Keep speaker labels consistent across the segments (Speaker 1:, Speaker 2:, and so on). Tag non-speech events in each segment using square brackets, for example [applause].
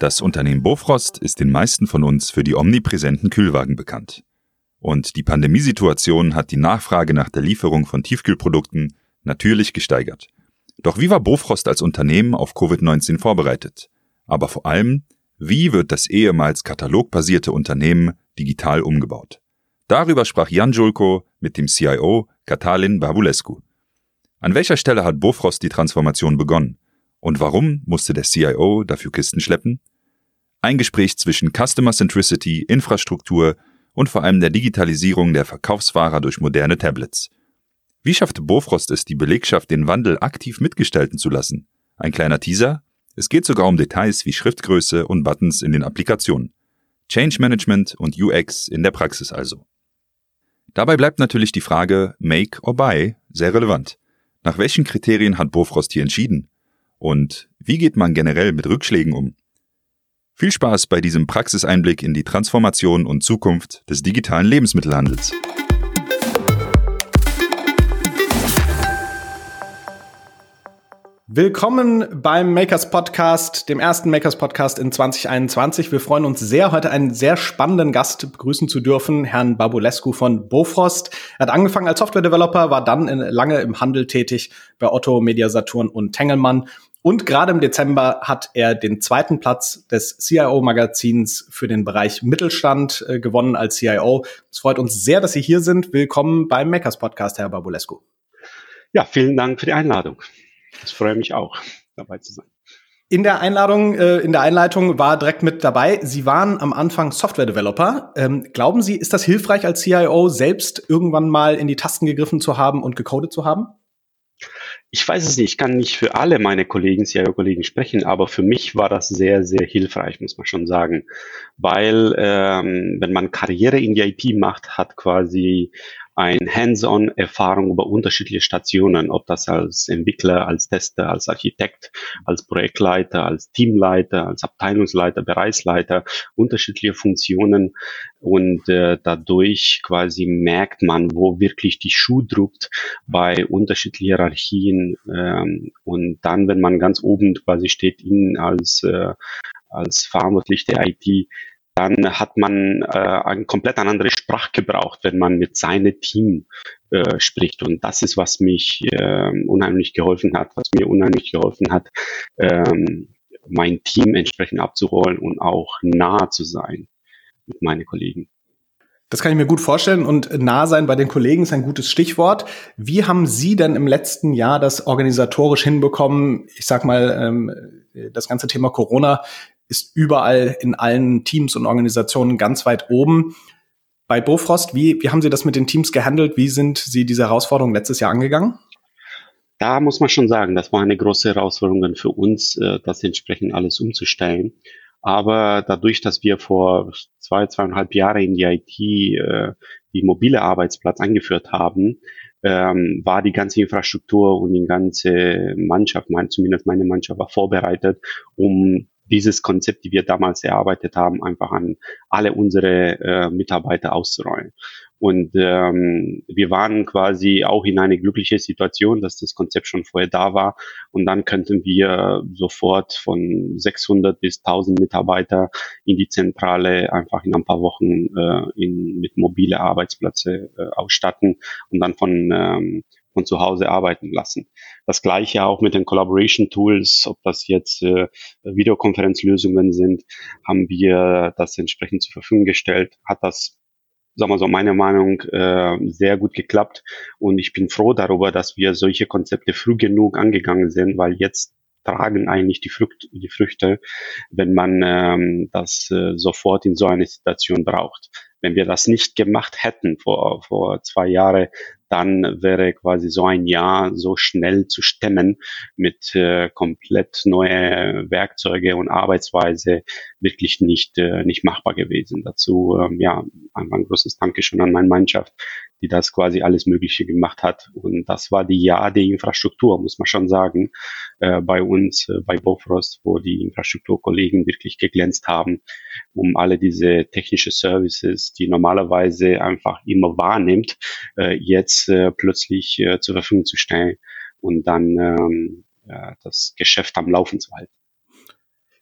Speaker 1: Das Unternehmen Bofrost ist den meisten von uns für die omnipräsenten Kühlwagen bekannt. Und die Pandemiesituation hat die Nachfrage nach der Lieferung von Tiefkühlprodukten natürlich gesteigert. Doch wie war Bofrost als Unternehmen auf Covid-19 vorbereitet? Aber vor allem, wie wird das ehemals katalogbasierte Unternehmen digital umgebaut? Darüber sprach Jan Julko mit dem CIO Katalin Babulescu. An welcher Stelle hat Bofrost die Transformation begonnen? Und warum musste der CIO dafür Kisten schleppen? Ein Gespräch zwischen Customer Centricity, Infrastruktur und vor allem der Digitalisierung der Verkaufsfahrer durch moderne Tablets. Wie schaffte Bofrost es, die Belegschaft den Wandel aktiv mitgestalten zu lassen? Ein kleiner Teaser? Es geht sogar um Details wie Schriftgröße und Buttons in den Applikationen. Change Management und UX in der Praxis also. Dabei bleibt natürlich die Frage Make or Buy sehr relevant. Nach welchen Kriterien hat Bofrost hier entschieden? Und wie geht man generell mit Rückschlägen um? Viel Spaß bei diesem Praxiseinblick in die Transformation und Zukunft des digitalen Lebensmittelhandels.
Speaker 2: Willkommen beim Makers Podcast, dem ersten Makers Podcast in 2021. Wir freuen uns sehr, heute einen sehr spannenden Gast begrüßen zu dürfen, Herrn Babulescu von Bofrost. Er hat angefangen als Software-Developer, war dann in, lange im Handel tätig bei Otto, Media Saturn und Tengelmann und gerade im Dezember hat er den zweiten Platz des CIO-Magazins für den Bereich Mittelstand äh, gewonnen als CIO. Es freut uns sehr, dass Sie hier sind. Willkommen beim Makers Podcast, Herr Babulescu.
Speaker 3: Ja, vielen Dank für die Einladung. Ich freue mich auch, dabei zu sein.
Speaker 2: In der Einladung, äh, in der Einleitung war direkt mit dabei. Sie waren am Anfang Software-Developer. Ähm, glauben Sie, ist das hilfreich als CIO, selbst irgendwann mal in die Tasten gegriffen zu haben und gecodet zu haben?
Speaker 3: Ich weiß es nicht, ich kann nicht für alle meine Kollegen, CIO-Kollegen sprechen, aber für mich war das sehr, sehr hilfreich, muss man schon sagen. Weil ähm, wenn man Karriere in die IT macht, hat quasi ein Hands-on-Erfahrung über unterschiedliche Stationen, ob das als Entwickler, als Tester, als Architekt, als Projektleiter, als Teamleiter, als Abteilungsleiter, Bereichsleiter, unterschiedliche Funktionen. Und äh, dadurch quasi merkt man, wo wirklich die Schuh druckt bei unterschiedlichen Hierarchien ähm, und dann, wenn man ganz oben quasi steht, Ihnen als äh, als verantwortlich der IT, dann hat man äh, ein komplett anderes Sprachgebrauch, wenn man mit seinem Team äh, spricht. Und das ist, was mich äh, unheimlich geholfen hat, was mir unheimlich geholfen hat, ähm, mein Team entsprechend abzuholen und auch nah zu sein mit meinen Kollegen.
Speaker 2: Das kann ich mir gut vorstellen und nah sein bei den Kollegen ist ein gutes Stichwort. Wie haben Sie denn im letzten Jahr das organisatorisch hinbekommen? Ich sag mal, ähm, das ganze Thema Corona ist überall in allen Teams und Organisationen ganz weit oben. Bei Bofrost, wie, wie haben Sie das mit den Teams gehandelt? Wie sind Sie diese Herausforderung letztes Jahr angegangen?
Speaker 3: Da muss man schon sagen, das war eine große Herausforderung für uns, äh, das entsprechend alles umzustellen. Aber dadurch, dass wir vor zwei, zweieinhalb Jahren in die IT äh, die mobile Arbeitsplatz eingeführt haben, ähm, war die ganze Infrastruktur und die ganze Mannschaft, mein, zumindest meine Mannschaft, war vorbereitet, um dieses Konzept, die wir damals erarbeitet haben, einfach an alle unsere äh, Mitarbeiter auszurollen. Und ähm, wir waren quasi auch in eine glückliche Situation, dass das Konzept schon vorher da war. Und dann könnten wir sofort von 600 bis 1000 Mitarbeiter in die Zentrale einfach in ein paar Wochen äh, in, mit mobile Arbeitsplätze äh, ausstatten und dann von ähm, von zu Hause arbeiten lassen. Das gleiche auch mit den Collaboration Tools, ob das jetzt äh, Videokonferenzlösungen sind, haben wir das entsprechend zur Verfügung gestellt. Hat das sagen wir so, meiner Meinung äh, sehr gut geklappt. Und ich bin froh darüber, dass wir solche Konzepte früh genug angegangen sind, weil jetzt tragen eigentlich die, Früchte, die Früchte, wenn man ähm, das äh, sofort in so einer Situation braucht. Wenn wir das nicht gemacht hätten vor, vor zwei Jahren, dann wäre quasi so ein Jahr so schnell zu stemmen mit äh, komplett neue Werkzeuge und Arbeitsweise wirklich nicht, äh, nicht machbar gewesen. Dazu, ähm, ja, ein, ein großes Dankeschön an meine Mannschaft, die das quasi alles Mögliche gemacht hat. Und das war die Jahr der Infrastruktur, muss man schon sagen, äh, bei uns, äh, bei Bofrost, wo die Infrastrukturkollegen wirklich geglänzt haben, um alle diese technische Services, die normalerweise einfach immer wahrnimmt, äh, jetzt äh, plötzlich äh, zur Verfügung zu stellen und dann ähm, ja, das Geschäft am Laufen zu halten.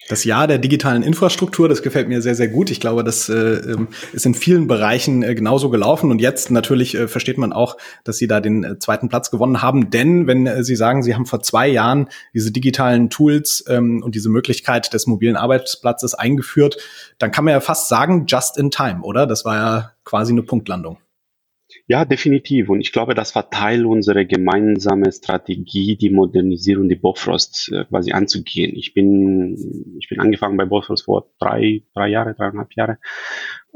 Speaker 2: Das Jahr der digitalen Infrastruktur, das gefällt mir sehr, sehr gut. Ich glaube, das äh, ähm, ist in vielen Bereichen äh, genauso gelaufen. Und jetzt natürlich äh, versteht man auch, dass Sie da den äh, zweiten Platz gewonnen haben. Denn wenn äh, Sie sagen, Sie haben vor zwei Jahren diese digitalen Tools ähm, und diese Möglichkeit des mobilen Arbeitsplatzes eingeführt, dann kann man ja fast sagen, just in time, oder? Das war ja quasi eine Punktlandung.
Speaker 3: Ja, definitiv. Und ich glaube, das war Teil unserer gemeinsamen Strategie, die Modernisierung der Bofrost äh, quasi anzugehen. Ich bin, ich bin angefangen bei Bofrost vor drei, drei Jahre, dreieinhalb Jahre.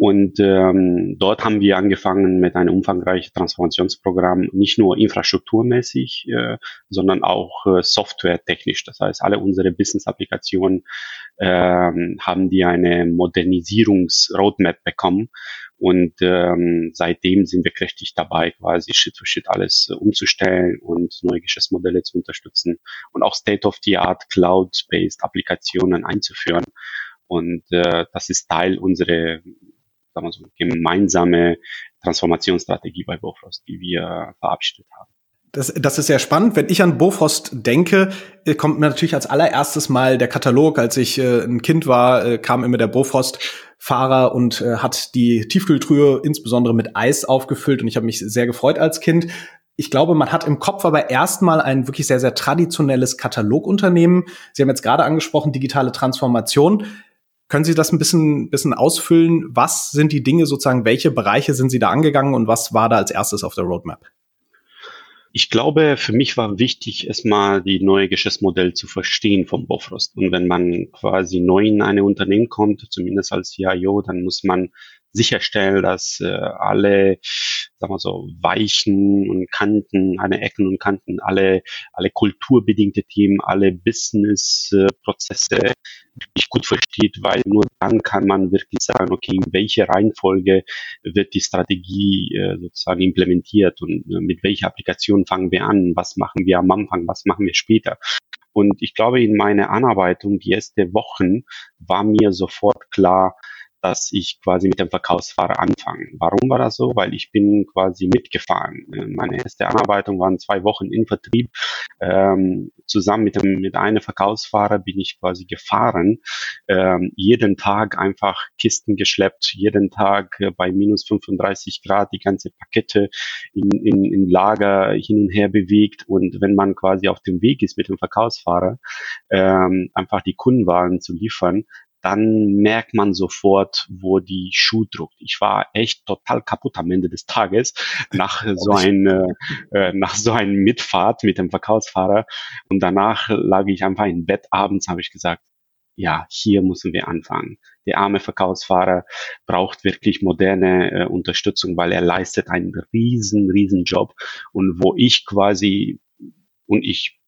Speaker 3: Und ähm, dort haben wir angefangen mit einem umfangreichen Transformationsprogramm, nicht nur infrastrukturmäßig, äh, sondern auch äh, softwaretechnisch. Das heißt, alle unsere Business-Applikationen ähm, haben die eine Modernisierungs-Roadmap bekommen. Und ähm, seitdem sind wir kräftig dabei, quasi Schritt für Schritt alles äh, umzustellen und neue Geschäftsmodelle zu unterstützen und auch State-of-the-Art Cloud-based Applikationen einzuführen. Und äh, das ist Teil unserer sagen wir so, gemeinsame Transformationsstrategie bei Bofrost, die wir verabschiedet haben.
Speaker 2: Das, das ist sehr spannend. Wenn ich an Bofrost denke, äh, kommt mir natürlich als allererstes mal der Katalog. Als ich äh, ein Kind war, äh, kam immer der Bofrost-Fahrer und äh, hat die Tiefkühltruhe insbesondere mit Eis aufgefüllt und ich habe mich sehr gefreut als Kind. Ich glaube, man hat im Kopf aber erstmal ein wirklich sehr, sehr traditionelles Katalogunternehmen. Sie haben jetzt gerade angesprochen, digitale Transformation. Können Sie das ein bisschen, bisschen ausfüllen? Was sind die Dinge sozusagen? Welche Bereiche sind Sie da angegangen und was war da als erstes auf der Roadmap?
Speaker 3: Ich glaube, für mich war wichtig, erstmal die neue Geschäftsmodell zu verstehen vom Bofrost. Und wenn man quasi neu in eine Unternehmen kommt, zumindest als CIO, dann muss man sicherstellen, dass äh, alle, sagen wir so, Weichen und Kanten, alle Ecken und Kanten, alle, alle kulturbedingte Themen, alle Business-Prozesse wirklich gut versteht, weil nur dann kann man wirklich sagen, okay, in welche Reihenfolge wird die Strategie äh, sozusagen implementiert und äh, mit welcher Applikation fangen wir an, was machen wir am Anfang, was machen wir später. Und ich glaube, in meiner Anarbeitung, die ersten Wochen, war mir sofort klar, dass ich quasi mit dem Verkaufsfahrer anfange. Warum war das so? Weil ich bin quasi mitgefahren. Äh, meine erste Anarbeitung waren zwei Wochen in Vertrieb. Ähm, zusammen mit dem mit einem Verkaufsfahrer bin ich quasi gefahren. Ähm, jeden Tag einfach Kisten geschleppt, jeden Tag äh, bei minus 35 Grad die ganze Pakete in, in, in Lager hin und her bewegt. Und wenn man quasi auf dem Weg ist mit dem Verkaufsfahrer, ähm, einfach die Kundenwagen zu liefern, dann merkt man sofort, wo die Schuh druckt. Ich war echt total kaputt am Ende des Tages nach [laughs] so ein, äh, nach so einem Mitfahrt mit dem Verkaufsfahrer. Und danach lag ich einfach im Bett. Abends habe ich gesagt, ja, hier müssen wir anfangen. Der arme Verkaufsfahrer braucht wirklich moderne äh, Unterstützung, weil er leistet einen riesen, riesen Job. Und wo ich quasi, und ich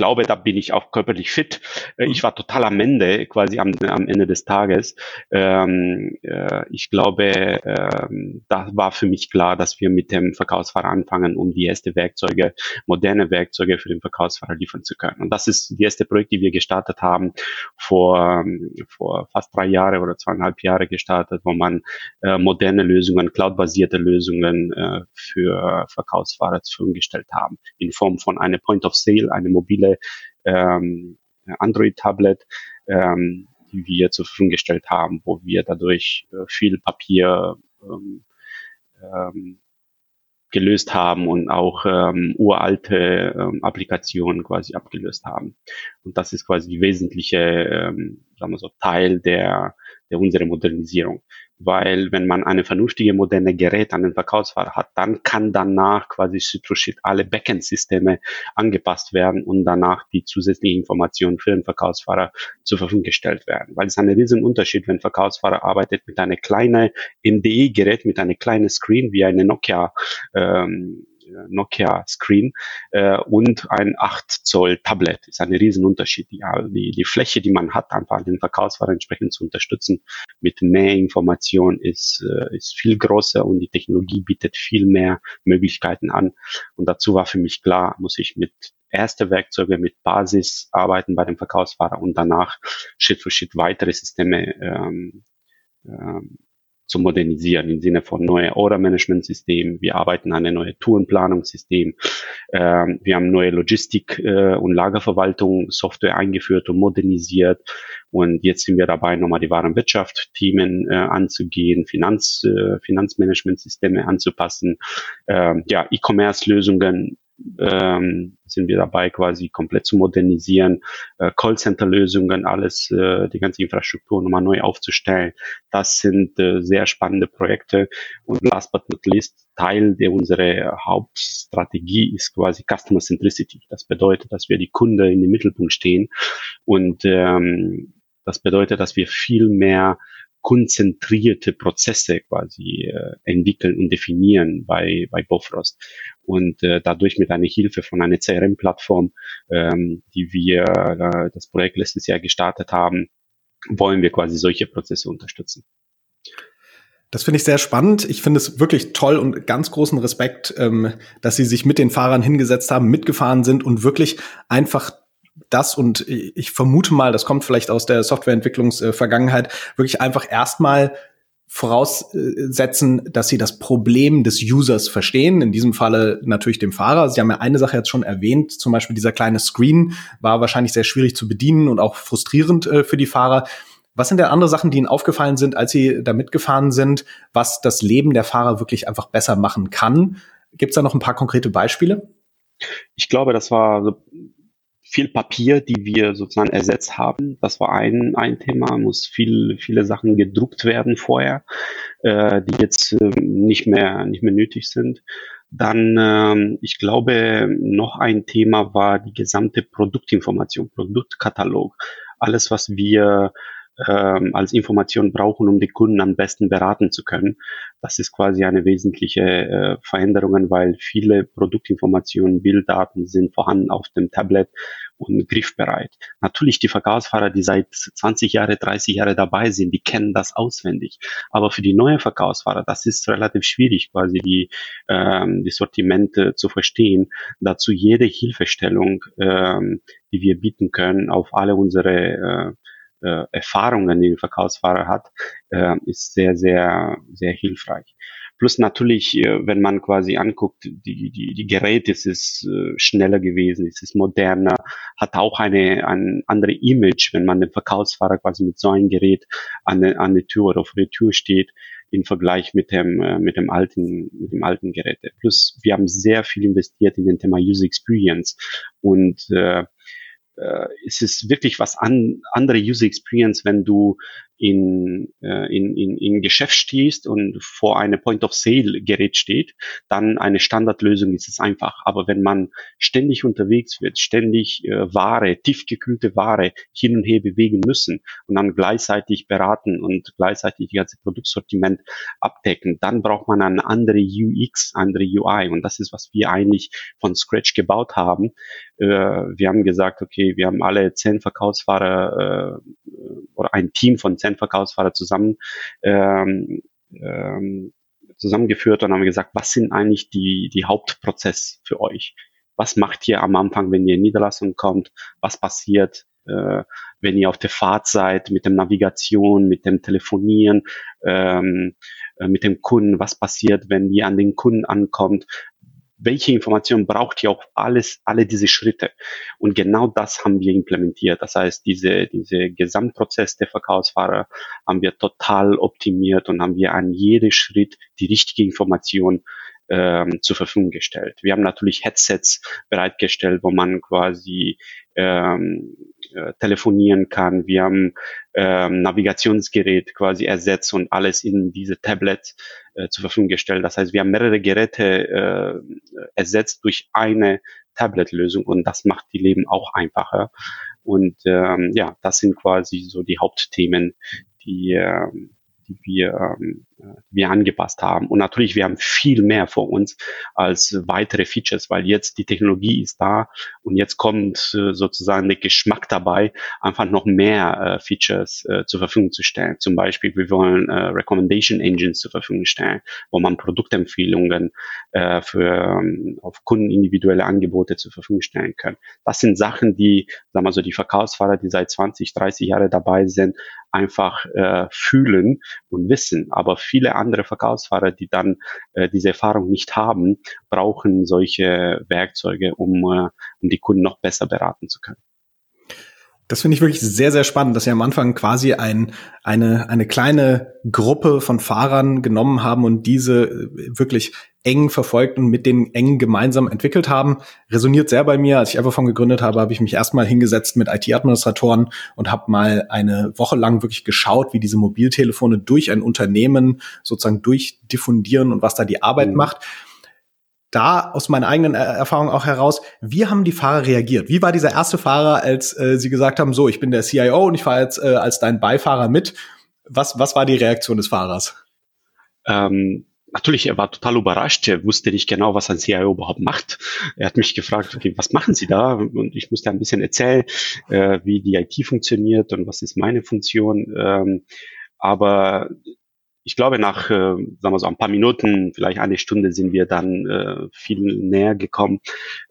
Speaker 3: glaube, da bin ich auch körperlich fit. Äh, ich mhm. war total am Ende, quasi am, am Ende des Tages. Ähm, äh, ich glaube, ähm, da war für mich klar, dass wir mit dem Verkaufsfahrer anfangen, um die erste Werkzeuge, moderne Werkzeuge für den Verkaufsfahrer liefern zu können. Und das ist die erste Projekt, die wir gestartet haben, vor, vor fast drei Jahre oder zweieinhalb Jahre gestartet, wo man äh, moderne Lösungen, cloudbasierte Lösungen äh, für Verkaufsfahrer zur Verfügung gestellt haben, in Form von einer Point of Sale, eine mobile ähm, Android-Tablet, ähm, die wir zur Verfügung gestellt haben, wo wir dadurch äh, viel Papier ähm, ähm, gelöst haben und auch ähm, uralte ähm, Applikationen quasi abgelöst haben. Und das ist quasi die wesentliche, ähm, sagen wir so, Teil der, der unserer Modernisierung weil wenn man eine vernünftige moderne Gerät an den Verkaufsfahrer hat, dann kann danach quasi Schritt alle Backend-Systeme angepasst werden und danach die zusätzlichen Informationen für den Verkaufsfahrer zur Verfügung gestellt werden. Weil es ein riesen Unterschied, wenn Verkaufsfahrer arbeitet mit einer kleinen MDE-Gerät, mit einer kleinen Screen wie eine Nokia ähm, Nokia Screen äh, und ein 8 Zoll Tablet. Ist ein Riesenunterschied. Ja, die, die Fläche, die man hat, einfach den Verkaufsfahrer entsprechend zu unterstützen mit mehr Information ist, äh, ist viel größer und die Technologie bietet viel mehr Möglichkeiten an. Und dazu war für mich klar, muss ich mit erste Werkzeuge mit Basis arbeiten bei dem Verkaufsfahrer und danach Schritt für Schritt weitere Systeme ähm, ähm, zu modernisieren im Sinne von neue Order-Management-System. Wir arbeiten an einem neuen Tourenplanungssystem. Ähm, wir haben neue Logistik- äh, und Lagerverwaltung Software eingeführt und modernisiert. Und jetzt sind wir dabei, nochmal die Warenwirtschaft-Themen äh, anzugehen, Finanz, äh, Finanzmanagement-Systeme anzupassen, ähm, ja, E-Commerce-Lösungen ähm, sind wir dabei, quasi komplett zu modernisieren, äh, Callcenter-Lösungen, alles, äh, die ganze Infrastruktur nochmal neu aufzustellen. Das sind äh, sehr spannende Projekte. Und last but not least, Teil der unserer Hauptstrategie ist quasi Customer Centricity. Das bedeutet, dass wir die Kunde in den Mittelpunkt stehen und ähm, das bedeutet, dass wir viel mehr konzentrierte Prozesse quasi äh, entwickeln und definieren bei, bei Bofrost. Und äh, dadurch mit einer Hilfe von einer CRM-Plattform, ähm, die wir äh, das Projekt letztes Jahr gestartet haben, wollen wir quasi solche Prozesse unterstützen.
Speaker 2: Das finde ich sehr spannend. Ich finde es wirklich toll und ganz großen Respekt, ähm, dass Sie sich mit den Fahrern hingesetzt haben, mitgefahren sind und wirklich einfach das und ich vermute mal, das kommt vielleicht aus der Softwareentwicklungsvergangenheit, wirklich einfach erstmal voraussetzen, dass sie das Problem des Users verstehen, in diesem Falle natürlich dem Fahrer. Sie haben ja eine Sache jetzt schon erwähnt, zum Beispiel dieser kleine Screen war wahrscheinlich sehr schwierig zu bedienen und auch frustrierend äh, für die Fahrer. Was sind denn andere Sachen, die Ihnen aufgefallen sind, als Sie da mitgefahren sind, was das Leben der Fahrer wirklich einfach besser machen kann? Gibt es da noch ein paar konkrete Beispiele?
Speaker 3: Ich glaube, das war viel Papier, die wir sozusagen ersetzt haben. Das war ein, ein Thema, muss viel, viele Sachen gedruckt werden vorher, äh, die jetzt äh, nicht mehr, nicht mehr nötig sind. Dann, ähm, ich glaube, noch ein Thema war die gesamte Produktinformation, Produktkatalog. Alles, was wir ähm, als Information brauchen, um die Kunden am besten beraten zu können. Das ist quasi eine wesentliche äh, Veränderung, weil viele Produktinformationen, Bilddaten sind vorhanden auf dem Tablet und griffbereit. Natürlich die Verkaufsfahrer, die seit 20 Jahre, 30 Jahre dabei sind, die kennen das auswendig. Aber für die neuen Verkaufsfahrer, das ist relativ schwierig, quasi die, ähm, die Sortimente zu verstehen. Dazu jede Hilfestellung, ähm, die wir bieten können, auf alle unsere äh, äh, Erfahrungen, die ein Verkaufsfahrer hat, äh, ist sehr, sehr, sehr hilfreich. Plus natürlich, äh, wenn man quasi anguckt, die, die, die Geräte, es ist äh, schneller gewesen, es ist moderner, hat auch eine, ein andere Image, wenn man den Verkaufsfahrer quasi mit so einem Gerät an, an der Tür oder vor der Tür steht, im Vergleich mit dem, äh, mit dem alten, mit dem alten Gerät. Plus, wir haben sehr viel investiert in den Thema User Experience und äh, äh, es ist wirklich was an, andere User Experience, wenn du in, äh, in, in, in Geschäft stehst und vor einem Point-of-Sale-Gerät steht, dann eine Standardlösung ist es einfach. Aber wenn man ständig unterwegs wird, ständig äh, Ware, tiefgekühlte Ware hin und her bewegen müssen und dann gleichzeitig beraten und gleichzeitig die ganze Produktsortiment abdecken, dann braucht man eine andere UX, andere UI. Und das ist, was wir eigentlich von Scratch gebaut haben. Äh, wir haben gesagt, okay, wir haben alle zehn Verkaufsfahrer äh, oder ein Team von zehn Verkaufsfahrer zusammen ähm, ähm, zusammengeführt und haben gesagt, was sind eigentlich die, die Hauptprozess für euch? Was macht ihr am Anfang, wenn ihr in Niederlassung kommt? Was passiert, äh, wenn ihr auf der Fahrt seid, mit dem Navigation, mit dem Telefonieren, ähm, äh, mit dem Kunden? Was passiert, wenn ihr an den Kunden ankommt? Welche Informationen braucht ihr auch alles, alle diese Schritte. Und genau das haben wir implementiert. Das heißt, diese, diese Gesamtprozess der Verkaufsfahrer haben wir total optimiert und haben wir an jedem Schritt die richtige Information ähm, zur Verfügung gestellt. Wir haben natürlich Headsets bereitgestellt, wo man quasi ähm, äh, telefonieren kann. Wir haben ähm, Navigationsgerät quasi ersetzt und alles in diese Tablets äh, zur Verfügung gestellt. Das heißt, wir haben mehrere Geräte äh, ersetzt durch eine Tablet-Lösung und das macht die Leben auch einfacher. Und ähm, ja, das sind quasi so die Hauptthemen, die, ähm, die wir ähm, die wir angepasst haben. Und natürlich, wir haben viel mehr vor uns als weitere Features, weil jetzt die Technologie ist da und jetzt kommt äh, sozusagen der Geschmack dabei, einfach noch mehr äh, Features äh, zur Verfügung zu stellen. Zum Beispiel, wir wollen äh, Recommendation Engines zur Verfügung stellen, wo man Produktempfehlungen äh, für ähm, auf Kunden individuelle Angebote zur Verfügung stellen kann. Das sind Sachen, die, sagen wir so, die Verkaufsfahrer, die seit 20, 30 Jahre dabei sind, einfach äh, fühlen, und wissen. Aber viele andere Verkaufsfahrer, die dann äh, diese Erfahrung nicht haben, brauchen solche Werkzeuge, um, äh, um die Kunden noch besser beraten zu können.
Speaker 2: Das finde ich wirklich sehr, sehr spannend, dass Sie am Anfang quasi ein, eine, eine kleine Gruppe von Fahrern genommen haben und diese äh, wirklich eng verfolgt und mit denen eng gemeinsam entwickelt haben. Resoniert sehr bei mir. Als ich Everphone gegründet habe, habe ich mich erstmal hingesetzt mit IT-Administratoren und habe mal eine Woche lang wirklich geschaut, wie diese Mobiltelefone durch ein Unternehmen sozusagen durchdiffundieren und was da die Arbeit mhm. macht da aus meiner eigenen Erfahrung auch heraus, wie haben die Fahrer reagiert? Wie war dieser erste Fahrer, als äh, sie gesagt haben, so, ich bin der CIO und ich fahre jetzt äh, als dein Beifahrer mit? Was, was war die Reaktion des Fahrers?
Speaker 3: Ähm, natürlich, er war total überrascht. Er wusste nicht genau, was ein CIO überhaupt macht. Er hat mich gefragt, okay, was machen Sie da? Und ich musste ein bisschen erzählen, äh, wie die IT funktioniert und was ist meine Funktion. Ähm, aber ich glaube, nach, äh, sagen wir so, ein paar Minuten, vielleicht eine Stunde sind wir dann äh, viel näher gekommen.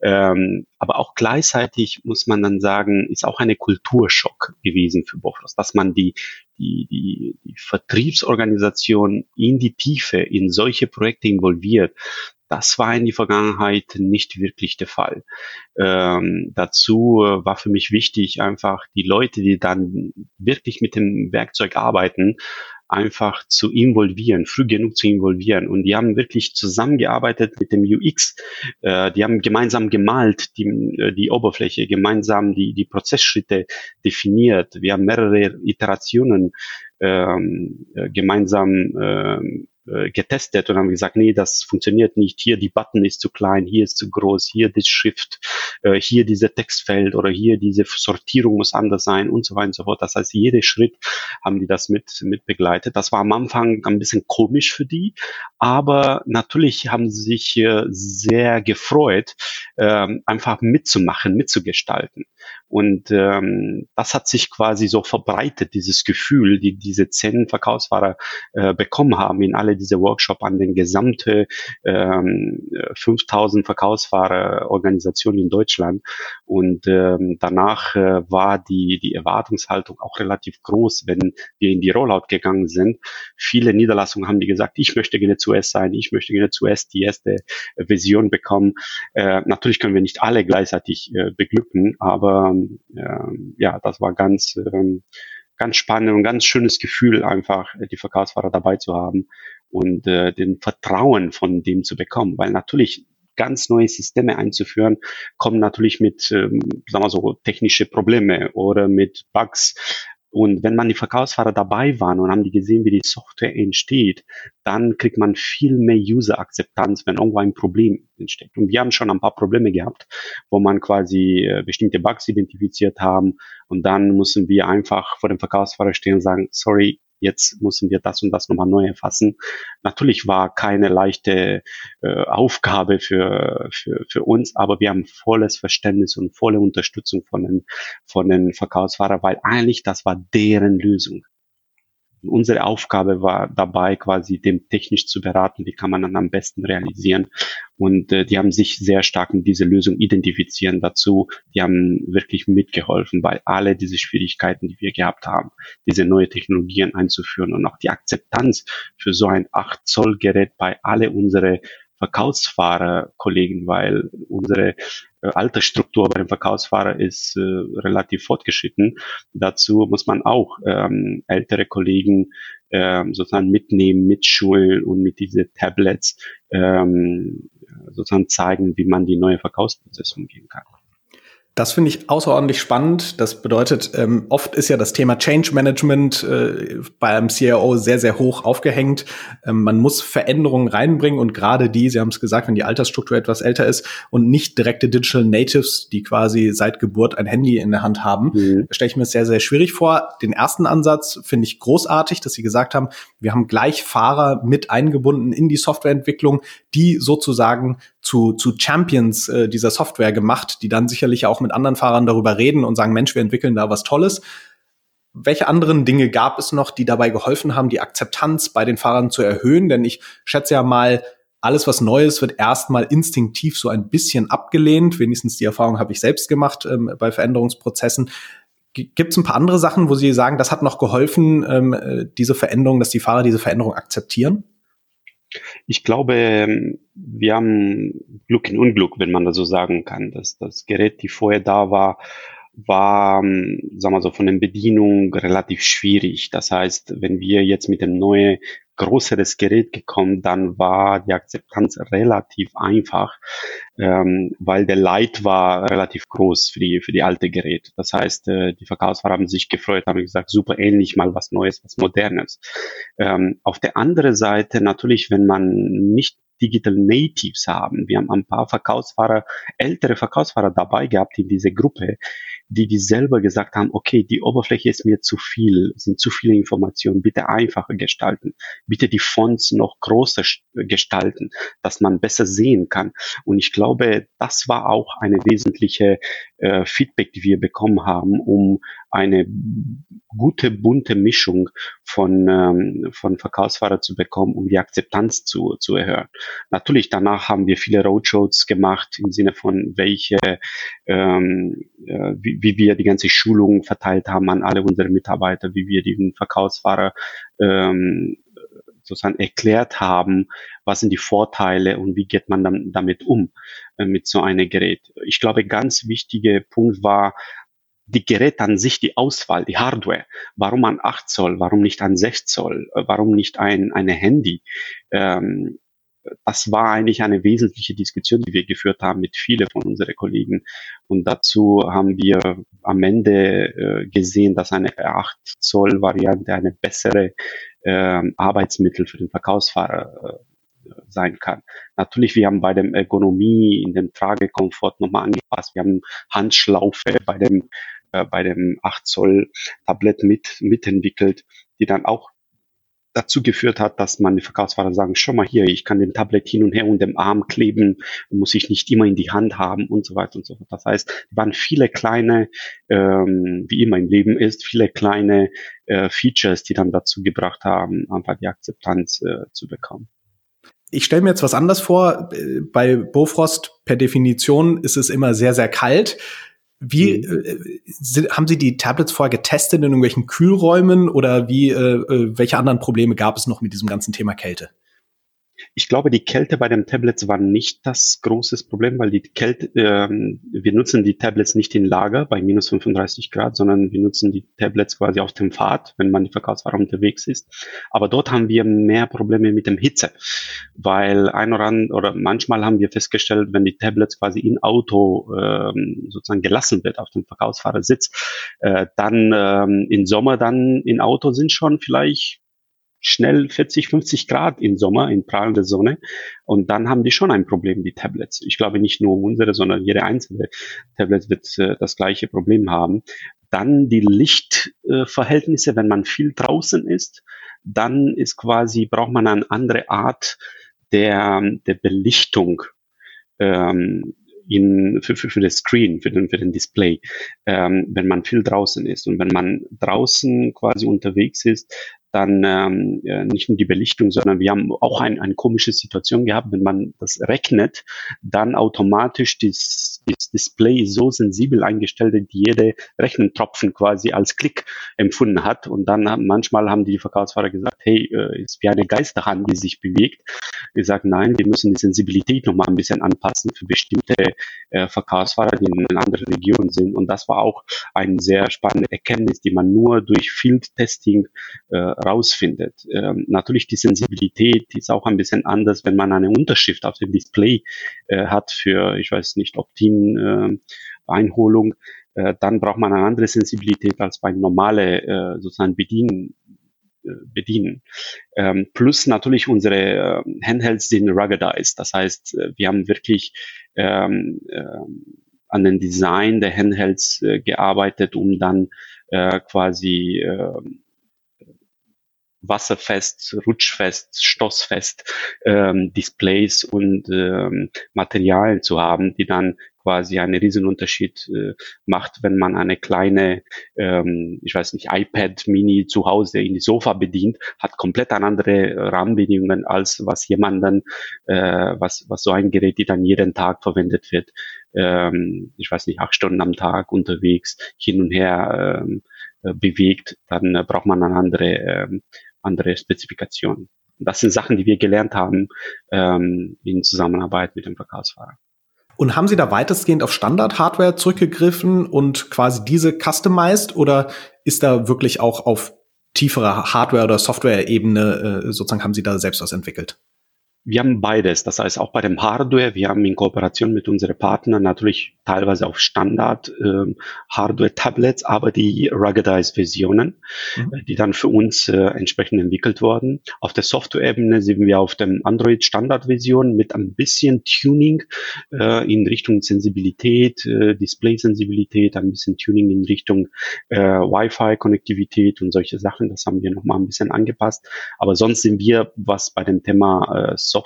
Speaker 3: Ähm, aber auch gleichzeitig muss man dann sagen, ist auch eine Kulturschock gewesen für Bofros, dass man die, die, die, die Vertriebsorganisation in die Tiefe in solche Projekte involviert. Das war in die Vergangenheit nicht wirklich der Fall. Ähm, dazu äh, war für mich wichtig, einfach die Leute, die dann wirklich mit dem Werkzeug arbeiten, einfach zu involvieren, früh genug zu involvieren. Und die haben wirklich zusammengearbeitet mit dem UX. Äh, die haben gemeinsam gemalt, die, äh, die Oberfläche, gemeinsam die, die Prozessschritte definiert. Wir haben mehrere Iterationen ähm, äh, gemeinsam ähm, äh, getestet und haben gesagt, nee, das funktioniert nicht. Hier die Button ist zu klein, hier ist zu groß, hier das Schrift, äh, hier diese Textfeld oder hier diese Sortierung muss anders sein und so weiter und so fort. Das heißt, jeder Schritt haben die das mit, mit begleitet. Das war am Anfang ein bisschen komisch für die, aber natürlich haben sie sich sehr gefreut, äh, einfach mitzumachen, mitzugestalten. Und ähm, das hat sich quasi so verbreitet, dieses Gefühl, die diese zehn Verkaufsfahrer äh, bekommen haben in alle diese Workshop an den gesamte ähm, 5000 Verkaufsfahrer Organisationen in Deutschland. Und ähm, danach äh, war die, die Erwartungshaltung auch relativ groß, wenn wir in die Rollout gegangen sind. Viele Niederlassungen haben die gesagt, ich möchte gerne zuerst sein, ich möchte gerne zuerst die erste Vision bekommen. Äh, natürlich können wir nicht alle gleichzeitig äh, beglücken, aber äh, ja, das war ganz, äh, ganz spannend und ganz schönes Gefühl, einfach die Verkaufsfahrer dabei zu haben und äh, den Vertrauen von dem zu bekommen, weil natürlich ganz neue Systeme einzuführen, kommen natürlich mit, ähm, sagen wir so, technische Probleme oder mit Bugs. Und wenn man die Verkaufsfahrer dabei waren und haben die gesehen, wie die Software entsteht, dann kriegt man viel mehr User-Akzeptanz, wenn irgendwo ein Problem entsteht. Und wir haben schon ein paar Probleme gehabt, wo man quasi äh, bestimmte Bugs identifiziert haben und dann müssen wir einfach vor dem Verkaufsfahrer stehen und sagen, sorry, jetzt müssen wir das und das nochmal neu erfassen. Natürlich war keine leichte äh, Aufgabe für, für, für uns, aber wir haben volles Verständnis und volle Unterstützung von den, von den Verkaufsfahrern, weil eigentlich das war deren Lösung unsere Aufgabe war dabei, quasi dem technisch zu beraten, wie kann man dann am besten realisieren. Und äh, die haben sich sehr stark mit dieser Lösung identifizieren dazu. Die haben wirklich mitgeholfen, weil alle diese Schwierigkeiten, die wir gehabt haben, diese neue Technologien einzuführen und auch die Akzeptanz für so ein 8 Zoll Gerät bei alle unsere Verkaufsfahrer-Kollegen, weil unsere äh, Altersstruktur bei dem Verkaufsfahrer ist äh, relativ fortgeschritten. Dazu muss man auch ähm, ältere Kollegen ähm, sozusagen mitnehmen, mitschulen und mit diese Tablets ähm, sozusagen zeigen, wie man die neue Verkaufsprozesse umgehen kann.
Speaker 2: Das finde ich außerordentlich spannend. Das bedeutet, ähm, oft ist ja das Thema Change Management äh, bei einem CIO sehr, sehr hoch aufgehängt. Ähm, man muss Veränderungen reinbringen und gerade die, Sie haben es gesagt, wenn die Altersstruktur etwas älter ist und nicht direkte Digital Natives, die quasi seit Geburt ein Handy in der Hand haben, mhm. stelle ich mir sehr, sehr schwierig vor. Den ersten Ansatz finde ich großartig, dass Sie gesagt haben, wir haben gleich Fahrer mit eingebunden in die Softwareentwicklung, die sozusagen zu, zu Champions äh, dieser Software gemacht, die dann sicherlich auch mit anderen Fahrern darüber reden und sagen, Mensch, wir entwickeln da was Tolles. Welche anderen Dinge gab es noch, die dabei geholfen haben, die Akzeptanz bei den Fahrern zu erhöhen? Denn ich schätze ja mal, alles, was Neues, wird erstmal instinktiv so ein bisschen abgelehnt. Wenigstens die Erfahrung habe ich selbst gemacht ähm, bei Veränderungsprozessen. Gibt es ein paar andere Sachen, wo Sie sagen, das hat noch geholfen, ähm, äh, diese Veränderung, dass die Fahrer diese Veränderung akzeptieren?
Speaker 3: Ich glaube, wir haben Glück in Unglück, wenn man das so sagen kann. dass das Gerät, die vorher da war, war, sagen wir so, von den Bedienungen relativ schwierig. Das heißt, wenn wir jetzt mit dem neuen größeres Gerät gekommen, dann war die Akzeptanz relativ einfach, ähm, weil der Leid war relativ groß für die, für die alte Gerät. Das heißt, äh, die Verkaufsfahrer haben sich gefreut, haben gesagt, super ähnlich, mal was Neues, was Modernes. Ähm, auf der anderen Seite natürlich, wenn man nicht Digital Natives haben. Wir haben ein paar Verkaufsfahrer, ältere Verkaufsfahrer dabei gehabt in dieser Gruppe, die die selber gesagt haben, okay, die Oberfläche ist mir zu viel, sind zu viele Informationen, bitte einfacher gestalten, bitte die Fonts noch größer gestalten, dass man besser sehen kann. Und ich glaube, das war auch eine wesentliche äh, Feedback, die wir bekommen haben, um eine gute, bunte Mischung von, ähm, von Verkaufsfahrer zu bekommen, um die Akzeptanz zu, zu erhöhen. Natürlich, danach haben wir viele Roadshows gemacht im Sinne von, welche, ähm, äh, wie, wie wir die ganze Schulung verteilt haben an alle unsere Mitarbeiter, wie wir den Verkaufsfahrer ähm, sozusagen erklärt haben, was sind die Vorteile und wie geht man dann damit um äh, mit so einem Gerät. Ich glaube, ganz wichtiger Punkt war, die Geräte an sich, die Auswahl, die Hardware. Warum ein 8 Zoll? Warum nicht ein 6 Zoll? Warum nicht ein eine Handy? Ähm, das war eigentlich eine wesentliche Diskussion, die wir geführt haben mit vielen von unseren Kollegen. Und dazu haben wir am Ende äh, gesehen, dass eine 8 Zoll Variante eine bessere äh, Arbeitsmittel für den Verkaufsfahrer äh, sein kann. Natürlich, wir haben bei dem Ergonomie in dem Tragekomfort nochmal angepasst. Wir haben Handschlaufe bei dem äh, bei dem 8 Zoll Tablett mit mitentwickelt, die dann auch dazu geführt hat, dass man die Verkaufsfahrer sagen, schau mal hier, ich kann den Tablet hin und her und dem Arm kleben, muss ich nicht immer in die Hand haben und so weiter und so fort. Das heißt, waren viele kleine, ähm, wie immer im Leben ist, viele kleine äh, Features, die dann dazu gebracht haben, einfach die Akzeptanz äh, zu bekommen.
Speaker 2: Ich stelle mir jetzt was anders vor. Bei Bofrost per Definition ist es immer sehr, sehr kalt. Wie äh, sind, haben Sie die Tablets vorher getestet in irgendwelchen Kühlräumen oder wie äh, äh welche anderen Probleme gab es noch mit diesem ganzen Thema Kälte?
Speaker 3: Ich glaube, die Kälte bei den Tablets war nicht das große Problem, weil die Kälte, ähm, wir nutzen die Tablets nicht in Lager bei minus 35 Grad, sondern wir nutzen die Tablets quasi auf dem Pfad, wenn man die Verkaufsware unterwegs ist. Aber dort haben wir mehr Probleme mit dem Hitze, weil ein oder, an, oder manchmal haben wir festgestellt, wenn die Tablets quasi in Auto ähm, sozusagen gelassen wird auf dem Verkaufsfahrersitz, äh, dann ähm, im Sommer dann in Auto sind schon vielleicht schnell 40, 50 Grad im Sommer in prahlender Sonne. Und dann haben die schon ein Problem, die Tablets. Ich glaube nicht nur unsere, sondern jede einzelne Tablet wird äh, das gleiche Problem haben. Dann die Lichtverhältnisse, äh, wenn man viel draußen ist, dann ist quasi, braucht man eine andere Art der, der Belichtung. Ähm, in, für, für, für das Screen, für den, für den Display, ähm, wenn man viel draußen ist. Und wenn man draußen quasi unterwegs ist, dann ähm, nicht nur die Belichtung, sondern wir haben auch ein, eine komische Situation gehabt, wenn man das rechnet, dann automatisch das, das Display so sensibel eingestellt, dass jede Rechnentropfen quasi als Klick empfunden hat. Und dann haben, manchmal haben die Verkaufsfahrer gesagt, hey, äh, ist wie eine Geisterhand, die sich bewegt. Wir sagen, nein, wir müssen die Sensibilität nochmal ein bisschen anpassen für bestimmte äh, Verkaufsfahrer, die in anderen Regionen sind. Und das war auch eine sehr spannende Erkenntnis, die man nur durch Field Testing äh, rausfindet. Ähm, natürlich die Sensibilität ist auch ein bisschen anders, wenn man eine Unterschrift auf dem Display äh, hat für, ich weiß nicht, Opt-in-Einholung, äh, äh, dann braucht man eine andere Sensibilität als bei normale äh, sozusagen Bedienen bedienen. Ähm, plus natürlich unsere äh, Handhelds sind ruggedized. Das heißt, äh, wir haben wirklich ähm, äh, an den Design der Handhelds äh, gearbeitet, um dann äh, quasi äh, wasserfest, rutschfest, stoßfest ähm, Displays und ähm, Materialien zu haben, die dann quasi einen Riesenunterschied äh, macht, wenn man eine kleine, ähm, ich weiß nicht, iPad Mini zu Hause in die Sofa bedient, hat komplett andere Rahmenbedingungen als was jemanden, äh, was, was so ein Gerät, die dann jeden Tag verwendet wird, ähm, ich weiß nicht, acht Stunden am Tag unterwegs, hin und her ähm, äh, bewegt, dann äh, braucht man eine andere, ähm, andere Spezifikationen. Das sind Sachen, die wir gelernt haben ähm, in Zusammenarbeit mit dem Verkaufsfahrer.
Speaker 2: Und haben Sie da weitestgehend auf Standard-Hardware zurückgegriffen und quasi diese customized oder ist da wirklich auch auf tiefere Hardware- oder Software-Ebene äh, sozusagen haben Sie da selbst was entwickelt?
Speaker 3: Wir haben beides. Das heißt, auch bei dem Hardware, wir haben in Kooperation mit unseren Partnern natürlich teilweise auf Standard ähm, Hardware-Tablets, aber die Ruggedized-Versionen, mhm. Äh, die dann für uns äh, entsprechend entwickelt wurden. Auf der Software-Ebene sind wir auf dem Android-Standard-Version mit ein bisschen Tuning äh, in Richtung Sensibilität, äh, Display-Sensibilität, ein bisschen Tuning in Richtung äh, Wi-Fi-Konnektivität und solche Sachen. Das haben wir nochmal ein bisschen angepasst. Aber sonst sind wir, was bei dem Thema äh, Software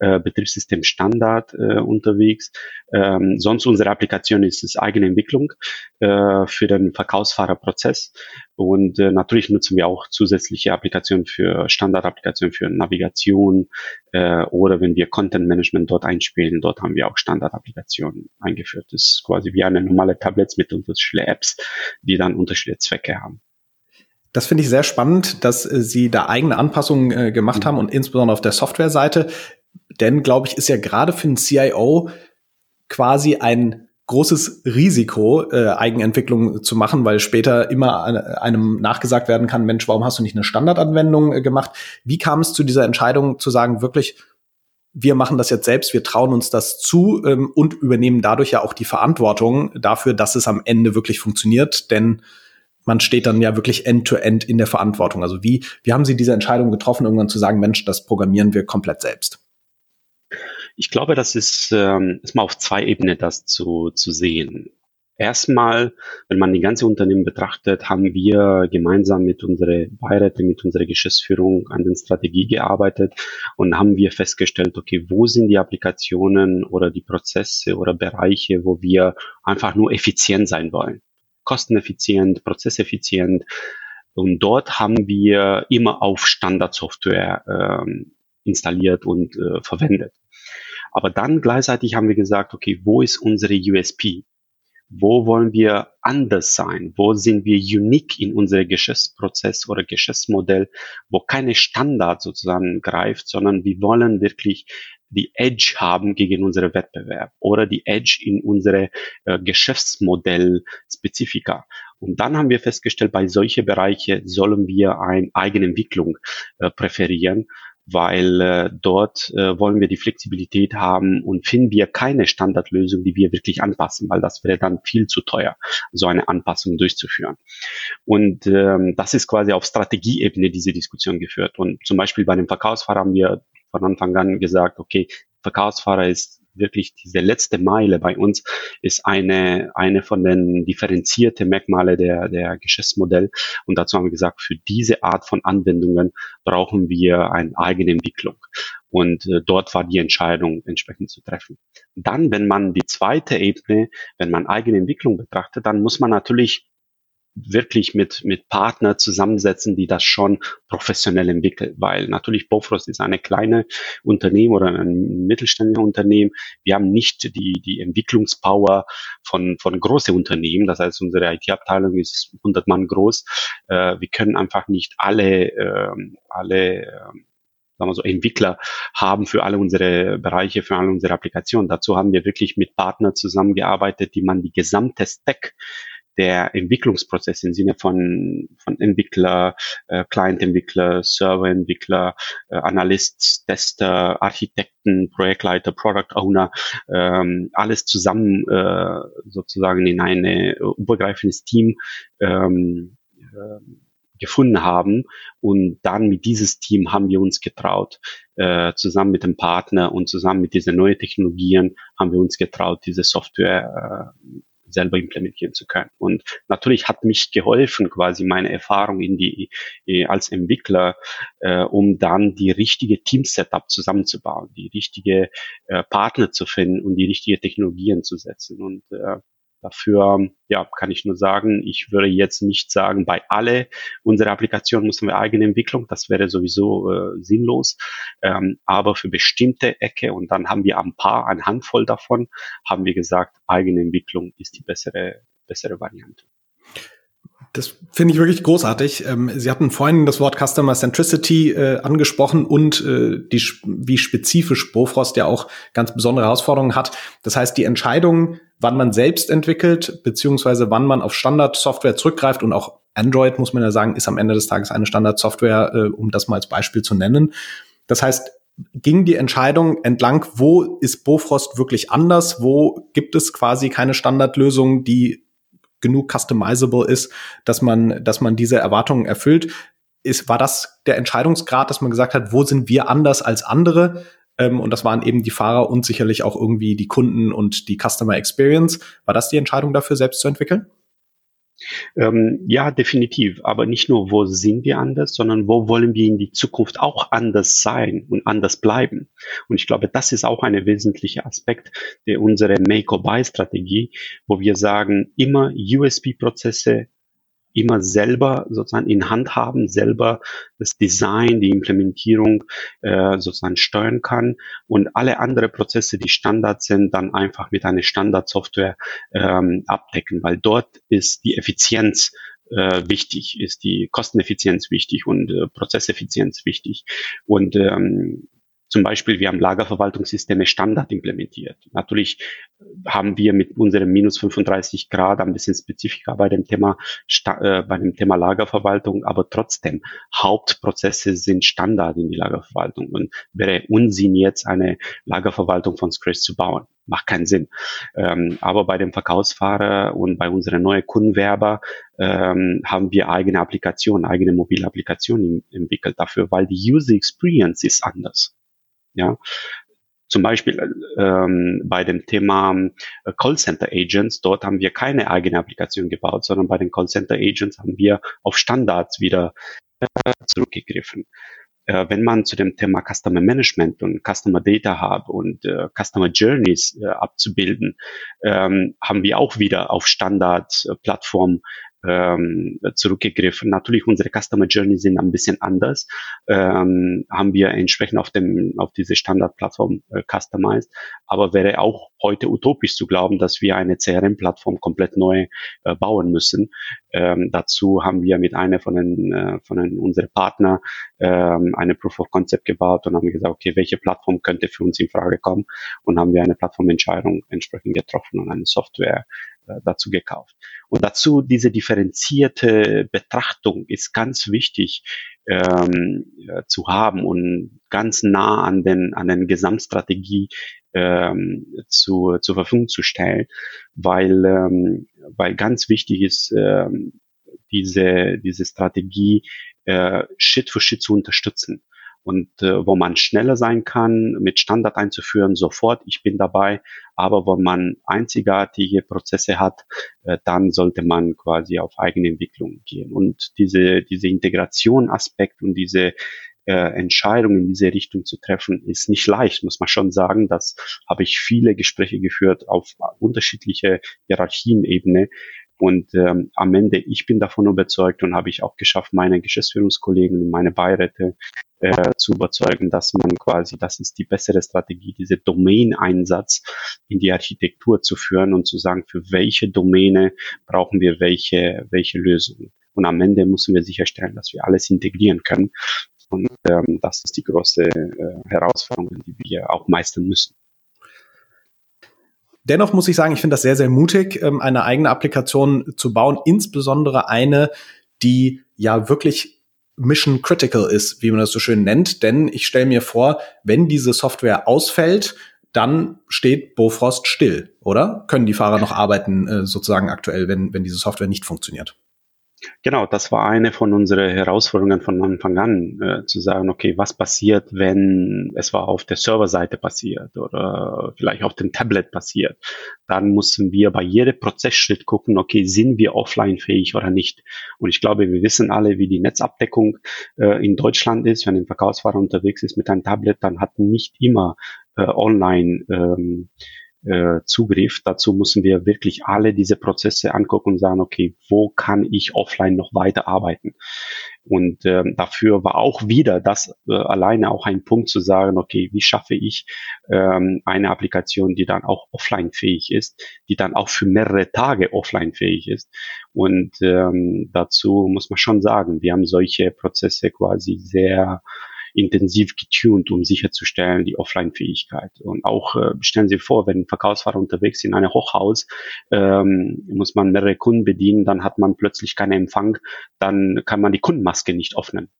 Speaker 3: äh, Betriebssystem Standard äh, unterwegs. Ähm, sonst unsere Applikation ist es eigene Entwicklung äh, für den Verkaufsfahrerprozess. Und äh, natürlich nutzen wir auch zusätzliche Applikationen für Standardapplikationen für Navigation äh, oder wenn wir Content Management dort einspielen, dort haben wir auch Standardapplikationen eingeführt. Das ist quasi wie eine normale Tablets mit unterschiedlichen Apps, die dann unterschiedliche Zwecke haben.
Speaker 2: Das finde ich sehr spannend, dass äh, Sie da eigene Anpassungen äh, gemacht mhm. haben und insbesondere auf der Softwareseite. Denn, glaube ich, ist ja gerade für einen CIO quasi ein großes Risiko, äh, Eigenentwicklung zu machen, weil später immer einem nachgesagt werden kann, Mensch, warum hast du nicht eine Standardanwendung äh, gemacht? Wie kam es zu dieser Entscheidung zu sagen, wirklich, wir machen das jetzt selbst, wir trauen uns das zu ähm, und übernehmen dadurch ja auch die Verantwortung dafür, dass es am Ende wirklich funktioniert, denn man steht dann ja wirklich end-to-end -end in der Verantwortung. Also wie, wie haben Sie diese Entscheidung getroffen, irgendwann zu sagen, Mensch, das programmieren wir komplett selbst?
Speaker 3: Ich glaube, das ist, ähm, ist mal auf zwei Ebenen das zu, zu sehen. Erstmal, wenn man die ganze Unternehmen betrachtet, haben wir gemeinsam mit unserer Beiräte, mit unserer Geschäftsführung an der Strategie gearbeitet und haben wir festgestellt, okay, wo sind die Applikationen oder die Prozesse oder Bereiche, wo wir einfach nur effizient sein wollen kosteneffizient, prozesseffizient. Und dort haben wir immer auf Standardsoftware ähm, installiert und äh, verwendet. Aber dann gleichzeitig haben wir gesagt, okay, wo ist unsere USP? Wo wollen wir anders sein? Wo sind wir unique in unserem Geschäftsprozess oder Geschäftsmodell, wo keine Standard sozusagen greift, sondern wir wollen wirklich die Edge haben gegen unsere Wettbewerb oder die Edge in unsere äh, Geschäftsmodell-Spezifika. Und dann haben wir festgestellt, bei solche Bereiche sollen wir eine eigene Entwicklung äh, präferieren, weil äh, dort äh, wollen wir die Flexibilität haben und finden wir keine Standardlösung, die wir wirklich anpassen, weil das wäre dann viel zu teuer, so eine Anpassung durchzuführen. Und ähm, das ist quasi auf Strategieebene diese Diskussion geführt. Und zum Beispiel bei dem Verkaufsfahrer haben wir von Anfang an gesagt, okay, Verkaufsfahrer ist wirklich diese letzte Meile bei uns ist eine, eine von den differenzierten Merkmale der, der Geschäftsmodell. Und dazu haben wir gesagt, für diese Art von Anwendungen brauchen wir eine eigene Entwicklung. Und äh, dort war die Entscheidung entsprechend zu treffen. Dann, wenn man die zweite Ebene, wenn man eigene Entwicklung betrachtet, dann muss man natürlich wirklich mit, mit Partner zusammensetzen, die das schon professionell entwickeln, weil natürlich Bofrost ist eine kleine Unternehmen oder ein mittelständisches Unternehmen. Wir haben nicht die, die Entwicklungspower von, von großen Unternehmen. Das heißt, unsere IT-Abteilung ist 100 Mann groß. Äh, wir können einfach nicht alle, äh, alle, äh, sagen wir so, Entwickler haben für alle unsere Bereiche, für alle unsere Applikationen. Dazu haben wir wirklich mit Partnern zusammengearbeitet, die man die gesamte Stack der Entwicklungsprozess im Sinne von, von Entwickler, äh, Client-Entwickler, Server-Entwickler, äh, Analyst, Tester, Architekten, Projektleiter, Product Owner, ähm, alles zusammen äh, sozusagen in ein äh, übergreifendes Team ähm, äh, gefunden haben. Und dann mit dieses Team haben wir uns getraut, äh, zusammen mit dem Partner und zusammen mit diesen neuen Technologien haben wir uns getraut, diese Software äh, selber implementieren zu können. Und natürlich hat mich geholfen, quasi meine Erfahrung in die äh, als Entwickler, äh, um dann die richtige Team-Setup zusammenzubauen, die richtige äh, Partner zu finden und die richtige Technologien zu setzen. Und äh, Dafür ja, kann ich nur sagen, ich würde jetzt nicht sagen, bei alle unsere Applikationen müssen wir eigene Entwicklung, das wäre sowieso äh, sinnlos. Ähm, aber für bestimmte Ecke, und dann haben wir ein paar, eine Handvoll davon, haben wir gesagt, eigene Entwicklung ist die bessere, bessere Variante.
Speaker 2: Das finde ich wirklich großartig. Ähm, Sie hatten vorhin das Wort Customer Centricity äh, angesprochen und äh, die, wie spezifisch Bofrost ja auch ganz besondere Herausforderungen hat. Das heißt, die Entscheidung, wann man selbst entwickelt, beziehungsweise wann man auf Standardsoftware zurückgreift und auch Android, muss man ja sagen, ist am Ende des Tages eine Standardsoftware, äh, um das mal als Beispiel zu nennen. Das heißt, ging die Entscheidung entlang, wo ist Bofrost wirklich anders, wo gibt es quasi keine Standardlösung, die genug customizable ist, dass man, dass man diese Erwartungen erfüllt. Ist, war das der Entscheidungsgrad, dass man gesagt hat, wo sind wir anders als andere? Ähm, und das waren eben die Fahrer und sicherlich auch irgendwie die Kunden und die Customer Experience. War das die Entscheidung dafür, selbst zu entwickeln?
Speaker 3: Ähm, ja, definitiv. Aber nicht nur, wo sind wir anders, sondern wo wollen wir in die Zukunft auch anders sein und anders bleiben. Und ich glaube, das ist auch ein wesentlicher Aspekt der unserer Make-or-Buy-Strategie, wo wir sagen, immer USB-Prozesse immer selber sozusagen in Hand haben, selber das Design, die Implementierung äh, sozusagen steuern kann und alle andere Prozesse, die Standard sind, dann einfach mit einer Standardsoftware ähm, abdecken, weil dort ist die Effizienz äh, wichtig, ist die Kosteneffizienz wichtig und äh, Prozesseffizienz wichtig. Und ähm, zum Beispiel, wir haben Lagerverwaltungssysteme Standard implementiert. Natürlich haben wir mit unserem minus 35 Grad ein bisschen spezifischer bei dem Thema, äh, bei dem Thema Lagerverwaltung, aber trotzdem, Hauptprozesse sind Standard in die Lagerverwaltung und wäre Unsinn jetzt eine Lagerverwaltung von Scratch zu bauen. Macht keinen Sinn. Ähm, aber bei dem Verkaufsfahrer und bei unseren neuen Kundenwerber ähm, haben wir eigene Applikationen, eigene mobile Applikationen entwickelt dafür, weil die User Experience ist anders. Ja, zum Beispiel ähm, bei dem Thema äh, Callcenter Agents, dort haben wir keine eigene Applikation gebaut, sondern bei den Callcenter Agents haben wir auf Standards wieder äh, zurückgegriffen. Äh, wenn man zu dem Thema Customer Management und Customer Data Hub und äh, Customer Journeys äh, abzubilden, ähm, haben wir auch wieder auf Standard-Plattform ähm, zurückgegriffen. Natürlich unsere Customer Journey sind ein bisschen anders, ähm, haben wir entsprechend auf dem auf diese Standardplattform äh, customized, aber wäre auch heute utopisch zu glauben, dass wir eine CRM-Plattform komplett neu äh, bauen müssen. Ähm, dazu haben wir mit einer von den äh, von den, unseren Partner ähm, eine Proof of Concept gebaut und haben gesagt, okay, welche Plattform könnte für uns in Frage kommen und haben wir eine Plattformentscheidung entsprechend getroffen und eine Software dazu gekauft. Und dazu diese differenzierte Betrachtung ist ganz wichtig ähm, äh, zu haben und ganz nah an den an den Gesamtstrategie ähm, zu, zur Verfügung zu stellen, weil ähm, weil ganz wichtig ist ähm, diese diese Strategie äh, Schritt für Schritt zu unterstützen und äh, wo man schneller sein kann, mit Standard einzuführen, sofort, ich bin dabei. Aber wo man einzigartige Prozesse hat, äh, dann sollte man quasi auf eigene Entwicklung gehen. Und diese, diese Integration-Aspekt und diese äh, Entscheidung in diese Richtung zu treffen, ist nicht leicht, muss man schon sagen. Das habe ich viele Gespräche geführt auf unterschiedliche Hierarchienebene, und ähm, am Ende, ich bin davon überzeugt und habe ich auch geschafft, meine Geschäftsführungskollegen und meine Beiräte äh, zu überzeugen, dass man quasi, das ist die bessere Strategie, diese Domain-Einsatz in die Architektur zu führen und zu sagen, für welche Domäne brauchen wir welche, welche Lösungen. Und am Ende müssen wir sicherstellen, dass wir alles integrieren können. Und ähm, das ist die große äh, Herausforderung, die wir auch meistern müssen.
Speaker 2: Dennoch muss ich sagen, ich finde das sehr, sehr mutig, ähm, eine eigene Applikation zu bauen, insbesondere eine, die ja wirklich mission critical ist, wie man das so schön nennt. Denn ich stelle mir vor, wenn diese Software ausfällt, dann steht Bofrost still, oder? Können die Fahrer noch arbeiten, äh, sozusagen aktuell, wenn, wenn diese Software nicht funktioniert?
Speaker 3: Genau, das war eine von unseren Herausforderungen von Anfang an, äh, zu sagen, okay, was passiert, wenn es war auf der Serverseite passiert oder vielleicht auf dem Tablet passiert. Dann mussten wir bei jedem Prozessschritt gucken, okay, sind wir offline fähig oder nicht. Und ich glaube, wir wissen alle, wie die Netzabdeckung äh, in Deutschland ist. Wenn ein Verkaufsfahrer unterwegs ist mit einem Tablet, dann hat nicht immer äh, online ähm, äh, Zugriff. Dazu müssen wir wirklich alle diese Prozesse angucken und sagen, okay, wo kann ich offline noch weiter arbeiten? Und ähm, dafür war auch wieder das äh, alleine auch ein Punkt zu sagen, okay, wie schaffe ich ähm, eine Applikation, die dann auch offline fähig ist, die dann auch für mehrere Tage offline fähig ist. Und ähm, dazu muss man schon sagen, wir haben solche Prozesse quasi sehr intensiv getuned, um sicherzustellen die Offline-Fähigkeit. Und auch äh, stellen Sie vor, wenn Verkaufsfahrer unterwegs in einem Hochhaus, ähm, muss man mehrere Kunden bedienen, dann hat man plötzlich keinen Empfang, dann kann man die Kundenmaske nicht öffnen.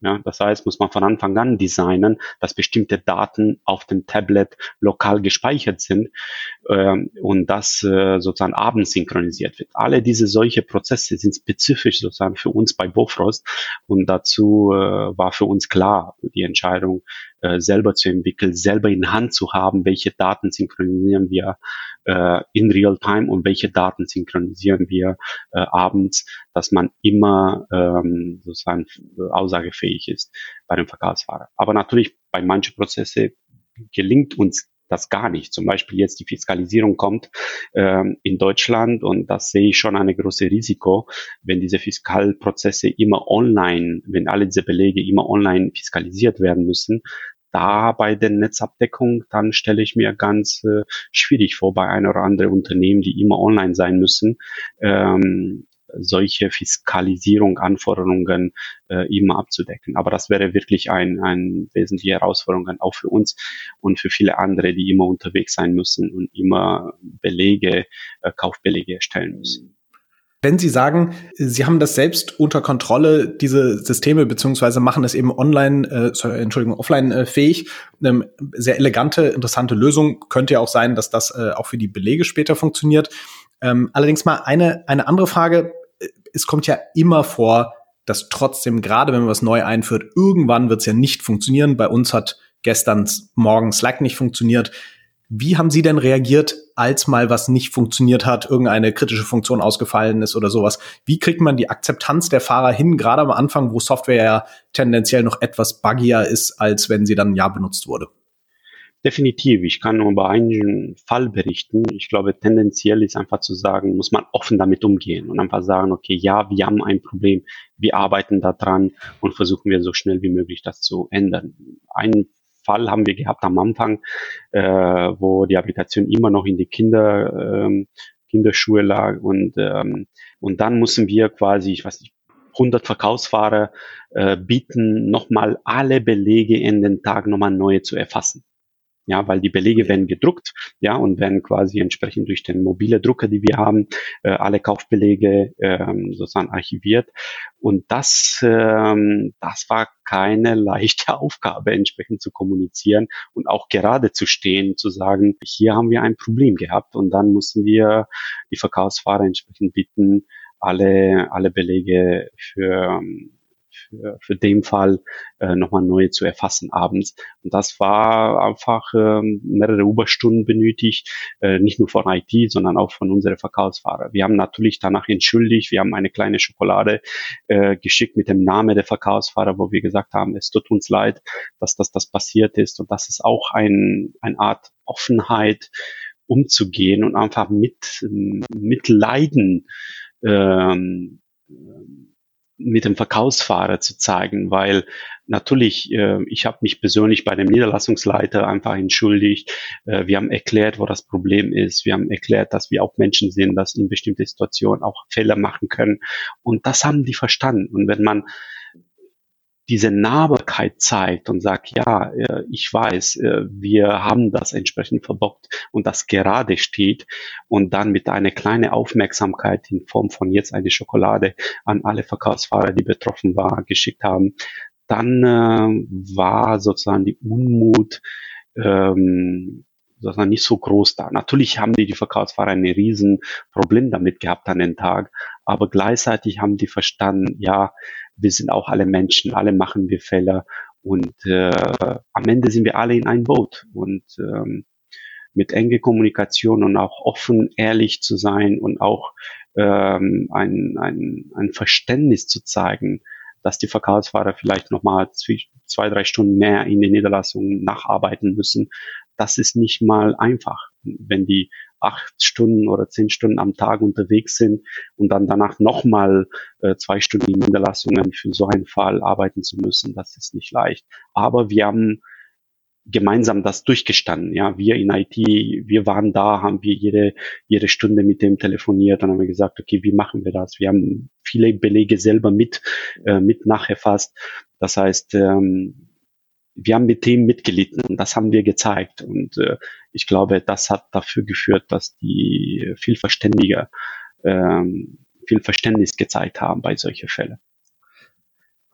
Speaker 3: Ja, das heißt, muss man von Anfang an designen, dass bestimmte Daten auf dem Tablet lokal gespeichert sind ähm, und das äh, sozusagen abends synchronisiert wird. Alle diese solche Prozesse sind spezifisch sozusagen für uns bei Bofrost und dazu äh, war für uns klar die Entscheidung, äh, selber zu entwickeln, selber in Hand zu haben, welche Daten synchronisieren wir äh, in Real Time und welche Daten synchronisieren wir äh, abends, dass man immer ähm, sozusagen aussagefähig ist bei dem Verkaufsfahrer. Aber natürlich bei manchen Prozesse gelingt uns das gar nicht. Zum Beispiel jetzt die Fiskalisierung kommt ähm, in Deutschland und das sehe ich schon eine große Risiko, wenn diese Fiskalprozesse immer online, wenn alle diese Belege immer online fiskalisiert werden müssen, da bei der Netzabdeckung, dann stelle ich mir ganz äh, schwierig vor bei ein oder andere Unternehmen, die immer online sein müssen, ähm, solche Fiskalisierung, Anforderungen äh, immer abzudecken. Aber das wäre wirklich ein, ein wesentliche Herausforderung auch für uns und für viele andere, die immer unterwegs sein müssen und immer Belege, äh, Kaufbelege erstellen müssen.
Speaker 2: Wenn Sie sagen, Sie haben das selbst unter Kontrolle, diese Systeme, beziehungsweise machen es eben online, äh, Entschuldigung, offline äh, fähig, ähm, sehr elegante, interessante Lösung. Könnte ja auch sein, dass das äh, auch für die Belege später funktioniert. Ähm, allerdings mal eine, eine andere Frage. Es kommt ja immer vor, dass trotzdem, gerade wenn man was neu einführt, irgendwann wird es ja nicht funktionieren. Bei uns hat gestern Morgen Slack nicht funktioniert. Wie haben Sie denn reagiert, als mal was nicht funktioniert hat, irgendeine kritische Funktion ausgefallen ist oder sowas? Wie kriegt man die Akzeptanz der Fahrer hin, gerade am Anfang, wo Software ja tendenziell noch etwas buggier ist, als wenn sie dann ein Jahr benutzt wurde?
Speaker 3: Definitiv. Ich kann nur über einen Fall berichten. Ich glaube, tendenziell ist einfach zu sagen, muss man offen damit umgehen und einfach sagen, okay, ja, wir haben ein Problem, wir arbeiten daran und versuchen wir so schnell wie möglich das zu ändern. Ein Fall haben wir gehabt am Anfang, äh, wo die Applikation immer noch in die Kinder, ähm, Kinderschuhe lag und, ähm, und dann mussten wir quasi, ich weiß nicht, 100 Verkaufsfahrer äh, bieten, nochmal alle Belege in den Tag nochmal neue zu erfassen ja, weil die Belege werden gedruckt, ja, und werden quasi entsprechend durch den mobile Drucker, die wir haben, äh, alle Kaufbelege ähm, sozusagen archiviert. Und das, ähm, das war keine [laughs] leichte Aufgabe, entsprechend zu kommunizieren und auch gerade zu stehen, zu sagen, hier haben wir ein Problem gehabt und dann müssen wir die Verkaufsfahrer entsprechend bitten, alle, alle Belege für für, für den Fall äh, nochmal neue zu erfassen abends. Und das war einfach äh, mehrere Überstunden benötigt, äh, nicht nur von IT, sondern auch von unseren Verkaufsfahrer. Wir haben natürlich danach entschuldigt, wir haben eine kleine Schokolade äh, geschickt mit dem Namen der Verkaufsfahrer, wo wir gesagt haben, es tut uns leid, dass das, das passiert ist. Und das ist auch ein, eine Art Offenheit, umzugehen und einfach mit, mit Leiden ähm, mit dem Verkaufsfahrer zu zeigen, weil natürlich, äh, ich habe mich persönlich bei dem Niederlassungsleiter einfach entschuldigt. Äh, wir haben erklärt, wo das Problem ist. Wir haben erklärt, dass wir auch Menschen sind, dass in bestimmte Situationen auch Fehler machen können. Und das haben die verstanden. Und wenn man diese Nahbarkeit zeigt und sagt, ja, äh, ich weiß, äh, wir haben das entsprechend verbockt und das gerade steht und dann mit einer kleinen Aufmerksamkeit in Form von jetzt eine Schokolade an alle Verkaufsfahrer, die betroffen waren, geschickt haben, dann äh, war sozusagen die Unmut ähm, sozusagen nicht so groß da. Natürlich haben die, die Verkaufsfahrer ein riesen Problem damit gehabt an den Tag, aber gleichzeitig haben die verstanden, ja, wir sind auch alle Menschen, alle machen wir Fehler und äh, am Ende sind wir alle in ein Boot und ähm, mit enge Kommunikation und auch offen, ehrlich zu sein und auch ähm, ein, ein, ein Verständnis zu zeigen, dass die Verkaufsfahrer vielleicht nochmal zwei, drei Stunden mehr in den Niederlassungen nacharbeiten müssen. Das ist nicht mal einfach, wenn die acht Stunden oder zehn Stunden am Tag unterwegs sind und dann danach nochmal äh, zwei Stunden in Niederlassungen für so einen Fall arbeiten zu müssen. Das ist nicht leicht. Aber wir haben gemeinsam das durchgestanden. Ja, wir in IT, wir waren da, haben wir jede, jede Stunde mit dem telefoniert, dann haben gesagt, okay, wie machen wir das? Wir haben viele Belege selber mit, äh, mit nachgefasst. Das heißt, ähm, wir haben mit dem mitgelitten und das haben wir gezeigt. Und äh, ich glaube, das hat dafür geführt, dass die viel verständiger, ähm, viel Verständnis gezeigt haben bei solchen Fällen.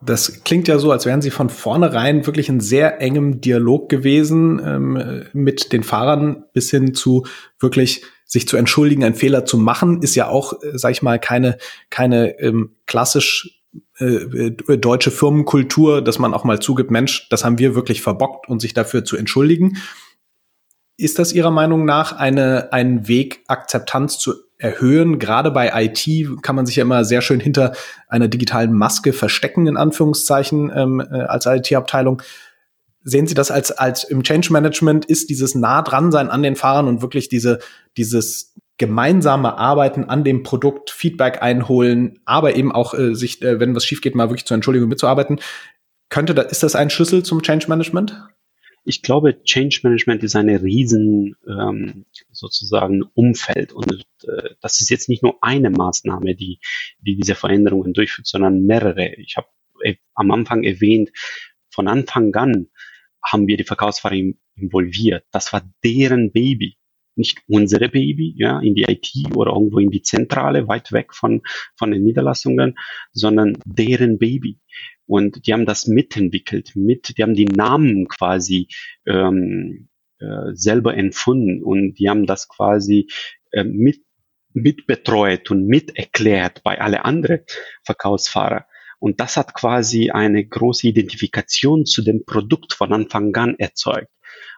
Speaker 2: Das klingt ja so, als wären Sie von vornherein wirklich in sehr engem Dialog gewesen ähm, mit den Fahrern bis hin zu wirklich sich zu entschuldigen, einen Fehler zu machen, ist ja auch, äh, sag ich mal, keine keine ähm, klassisch äh, äh, deutsche Firmenkultur, dass man auch mal zugibt, Mensch, das haben wir wirklich verbockt und sich dafür zu entschuldigen. Ist das Ihrer Meinung nach eine, ein Weg, Akzeptanz zu erhöhen? Gerade bei IT kann man sich ja immer sehr schön hinter einer digitalen Maske verstecken, in Anführungszeichen, ähm, äh, als IT-Abteilung. Sehen Sie das als, als im Change Management ist dieses nah dran sein an den Fahrern und wirklich diese, dieses gemeinsame Arbeiten an dem Produkt, Feedback einholen, aber eben auch äh, sich, äh, wenn was schief geht, mal wirklich zur Entschuldigung mitzuarbeiten. Könnte da, ist das ein Schlüssel zum Change Management?
Speaker 3: ich glaube, Change Management ist eine riesen ähm, sozusagen Umfeld und äh, das ist jetzt nicht nur eine Maßnahme, die, die diese Veränderungen durchführt, sondern mehrere. Ich habe äh, am Anfang erwähnt, von Anfang an haben wir die Verkaufsfahrer involviert. Das war deren Baby nicht unsere Baby, ja, in die IT oder irgendwo in die Zentrale, weit weg von, von den Niederlassungen, sondern deren Baby. Und die haben das mitentwickelt, mit, die haben die Namen quasi ähm, äh, selber empfunden und die haben das quasi äh, mit mitbetreut und miterklärt bei alle anderen Verkaufsfahrer. Und das hat quasi eine große Identifikation zu dem Produkt von Anfang an erzeugt.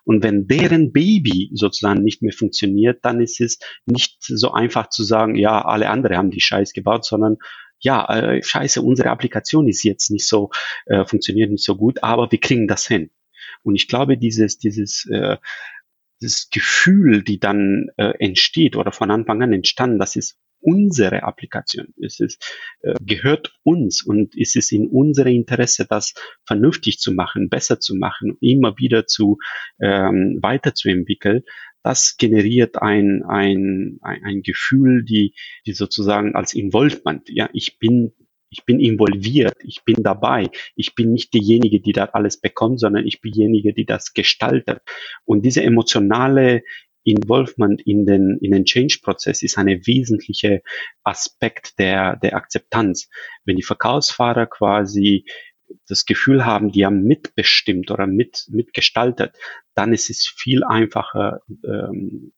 Speaker 3: Und wenn deren Baby sozusagen nicht mehr funktioniert, dann ist es nicht so einfach zu sagen, ja, alle anderen haben die Scheiß gebaut, sondern ja, äh, scheiße, unsere Applikation ist jetzt nicht so, äh, funktioniert nicht so gut, aber wir kriegen das hin. Und ich glaube, dieses, dieses, äh, das Gefühl, die dann äh, entsteht oder von Anfang an entstanden, das ist unsere Applikation. Es ist, äh, gehört uns und es ist in unserem Interesse, das vernünftig zu machen, besser zu machen, immer wieder zu ähm, weiterzuentwickeln. Das generiert ein, ein, ein, ein Gefühl, die, die sozusagen als Involvement, ja, ich bin ich bin involviert, ich bin dabei, ich bin nicht diejenige, die da alles bekommt, sondern ich bin diejenige, die das gestaltet. Und diese emotionale Involvement in den, in den Change-Prozess ist eine wesentliche Aspekt der, der Akzeptanz. Wenn die Verkaufsfahrer quasi das Gefühl haben, die haben mitbestimmt oder mit, mitgestaltet, dann ist es viel einfacher, ähm,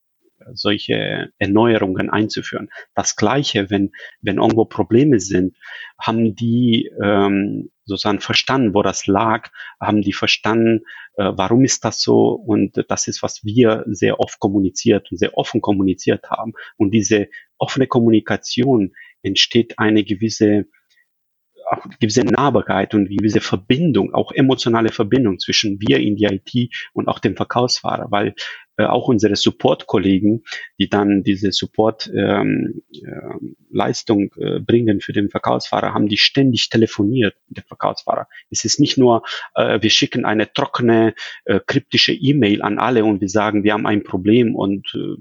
Speaker 3: solche Erneuerungen einzuführen. Das Gleiche, wenn, wenn irgendwo Probleme sind, haben die ähm, sozusagen verstanden, wo das lag, haben die verstanden, warum ist das so und das ist, was wir sehr oft kommuniziert und sehr offen kommuniziert haben. Und diese offene Kommunikation entsteht eine gewisse auch gewisse Nahbarkeit und gewisse Verbindung, auch emotionale Verbindung zwischen wir in die IT und auch dem Verkaufsfahrer, weil äh, auch unsere Support-Kollegen, die dann diese Support-Leistung ähm, äh, äh, bringen für den Verkaufsfahrer, haben die ständig telefoniert mit dem Verkaufsfahrer. Es ist nicht nur, äh, wir schicken eine trockene, äh, kryptische E-Mail an alle und wir sagen, wir haben ein Problem und äh,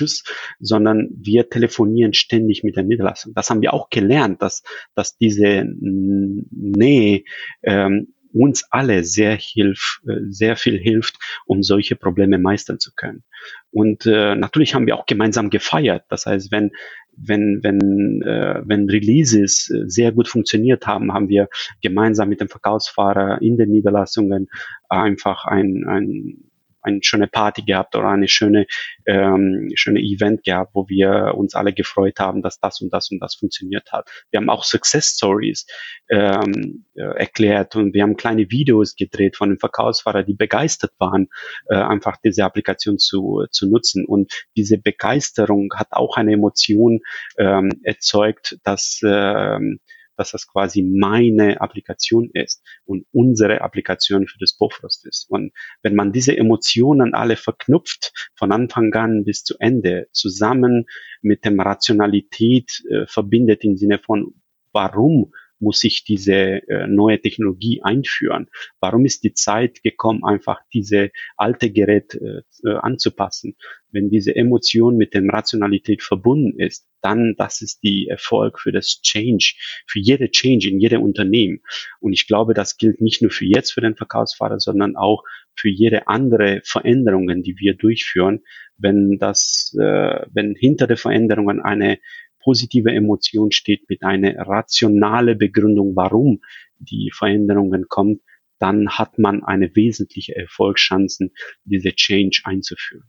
Speaker 3: Tschüss, sondern wir telefonieren ständig mit der Niederlassung. Das haben wir auch gelernt, dass, dass diese Nähe ähm, uns alle sehr hilft, äh, sehr viel hilft, um solche Probleme meistern zu können. Und äh, natürlich haben wir auch gemeinsam gefeiert. Das heißt, wenn wenn wenn äh, wenn Releases äh, sehr gut funktioniert haben, haben wir gemeinsam mit dem Verkaufsfahrer in den Niederlassungen einfach ein, ein eine schöne Party gehabt oder eine schöne, ähm, schöne Event gehabt, wo wir uns alle gefreut haben, dass das und das und das funktioniert hat. Wir haben auch Success Stories ähm, äh, erklärt und wir haben kleine Videos gedreht von den Verkaufsfahrern, die begeistert waren, äh, einfach diese Applikation zu, zu nutzen. Und diese Begeisterung hat auch eine Emotion ähm, erzeugt, dass ähm, dass das quasi meine Applikation ist und unsere Applikation für das Bofrost ist. Und wenn man diese Emotionen alle verknüpft, von Anfang an bis zu Ende, zusammen mit dem Rationalität äh, verbindet im Sinne von, warum muss ich diese äh, neue Technologie einführen? Warum ist die Zeit gekommen, einfach diese alte Gerät äh, äh, anzupassen? Wenn diese Emotion mit dem Rationalität verbunden ist, dann das ist die Erfolg für das Change, für jede Change in jedem Unternehmen. Und ich glaube, das gilt nicht nur für jetzt für den Verkaufsfahrer, sondern auch für jede andere Veränderungen, die wir durchführen. Wenn das, äh, wenn hinter der Veränderungen eine positive Emotion steht mit einer rationale Begründung, warum die Veränderungen kommen, dann hat man eine wesentliche Erfolgschancen, diese Change einzuführen.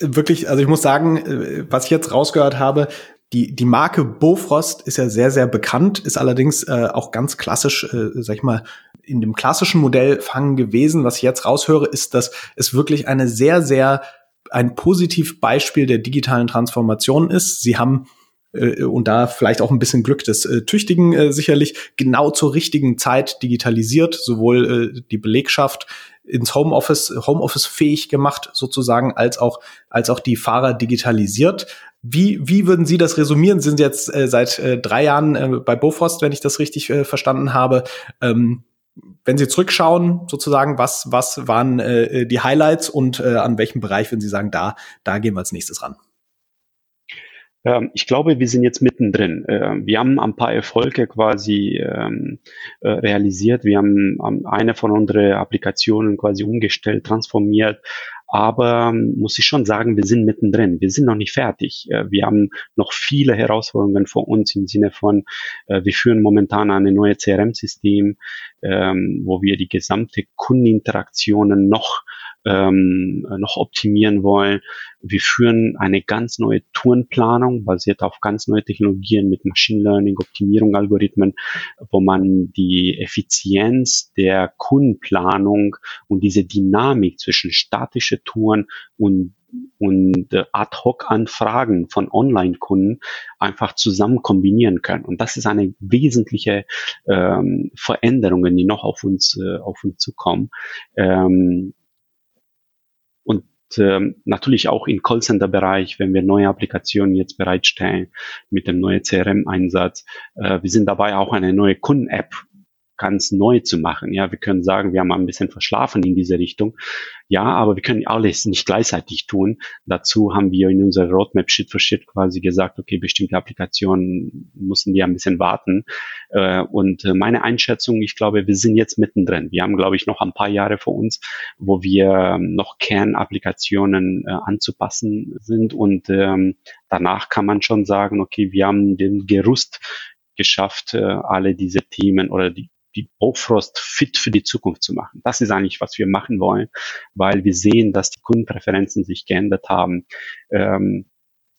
Speaker 2: Wirklich, also ich muss sagen, äh, was ich jetzt rausgehört habe, die, die Marke Bofrost ist ja sehr, sehr bekannt, ist allerdings äh, auch ganz klassisch, äh, sag ich mal, in dem klassischen Modell fangen gewesen. Was ich jetzt raushöre, ist, dass es wirklich eine sehr, sehr ein Positivbeispiel der digitalen Transformation ist. Sie haben äh, und da vielleicht auch ein bisschen Glück des äh, Tüchtigen äh, sicherlich genau zur richtigen Zeit digitalisiert, sowohl äh, die Belegschaft ins Homeoffice, Homeoffice fähig gemacht sozusagen, als auch, als auch die Fahrer digitalisiert. Wie, wie würden Sie das resumieren? Sie sind jetzt äh, seit äh, drei Jahren bei Bofrost, wenn ich das richtig verstanden habe. Ähm, wenn Sie zurückschauen, sozusagen, was, was waren äh, die Highlights und äh, an welchem Bereich würden Sie sagen, da, da gehen wir als nächstes ran?
Speaker 3: Ähm, ich glaube, wir sind jetzt mittendrin. Ähm, wir haben ein paar Erfolge quasi ähm, äh, realisiert. Wir haben eine von unseren Applikationen quasi umgestellt, transformiert, aber ähm, muss ich schon sagen, wir sind mittendrin. Wir sind noch nicht fertig. Äh, wir haben noch viele Herausforderungen vor uns im Sinne von, äh, wir führen momentan eine neue CRM-System, ähm, wo wir die gesamte Kundeninteraktionen noch ähm, noch optimieren wollen. Wir führen eine ganz neue Tourenplanung, basiert auf ganz neue Technologien mit Machine Learning, Optimierung, Algorithmen, wo man die Effizienz der Kundenplanung und diese Dynamik zwischen statische Touren und und äh, Ad-Hoc-Anfragen von Online-Kunden einfach zusammen kombinieren können. Und das ist eine wesentliche ähm, Veränderung, die noch auf uns, äh, auf uns zukommen. Ähm, ähm, natürlich auch im Callcenter-Bereich, wenn wir neue Applikationen jetzt bereitstellen mit dem neuen CRM-Einsatz. Äh, wir sind dabei auch eine neue Kunden-App ganz neu zu machen. Ja, wir können sagen, wir haben ein bisschen verschlafen in diese Richtung. Ja, aber wir können alles nicht gleichzeitig tun. Dazu haben wir in unserer Roadmap Schritt für Schritt quasi gesagt, okay, bestimmte Applikationen müssen die ein bisschen warten. Äh, und äh, meine Einschätzung, ich glaube, wir sind jetzt mittendrin. Wir haben, glaube ich, noch ein paar Jahre vor uns, wo wir noch Kernapplikationen äh, anzupassen sind. Und ähm, danach kann man schon sagen, okay, wir haben den Gerüst geschafft, alle diese Themen oder die die Bofrost fit für die Zukunft zu machen. Das ist eigentlich, was wir machen wollen, weil wir sehen, dass die Kundenpräferenzen sich geändert haben. Ähm,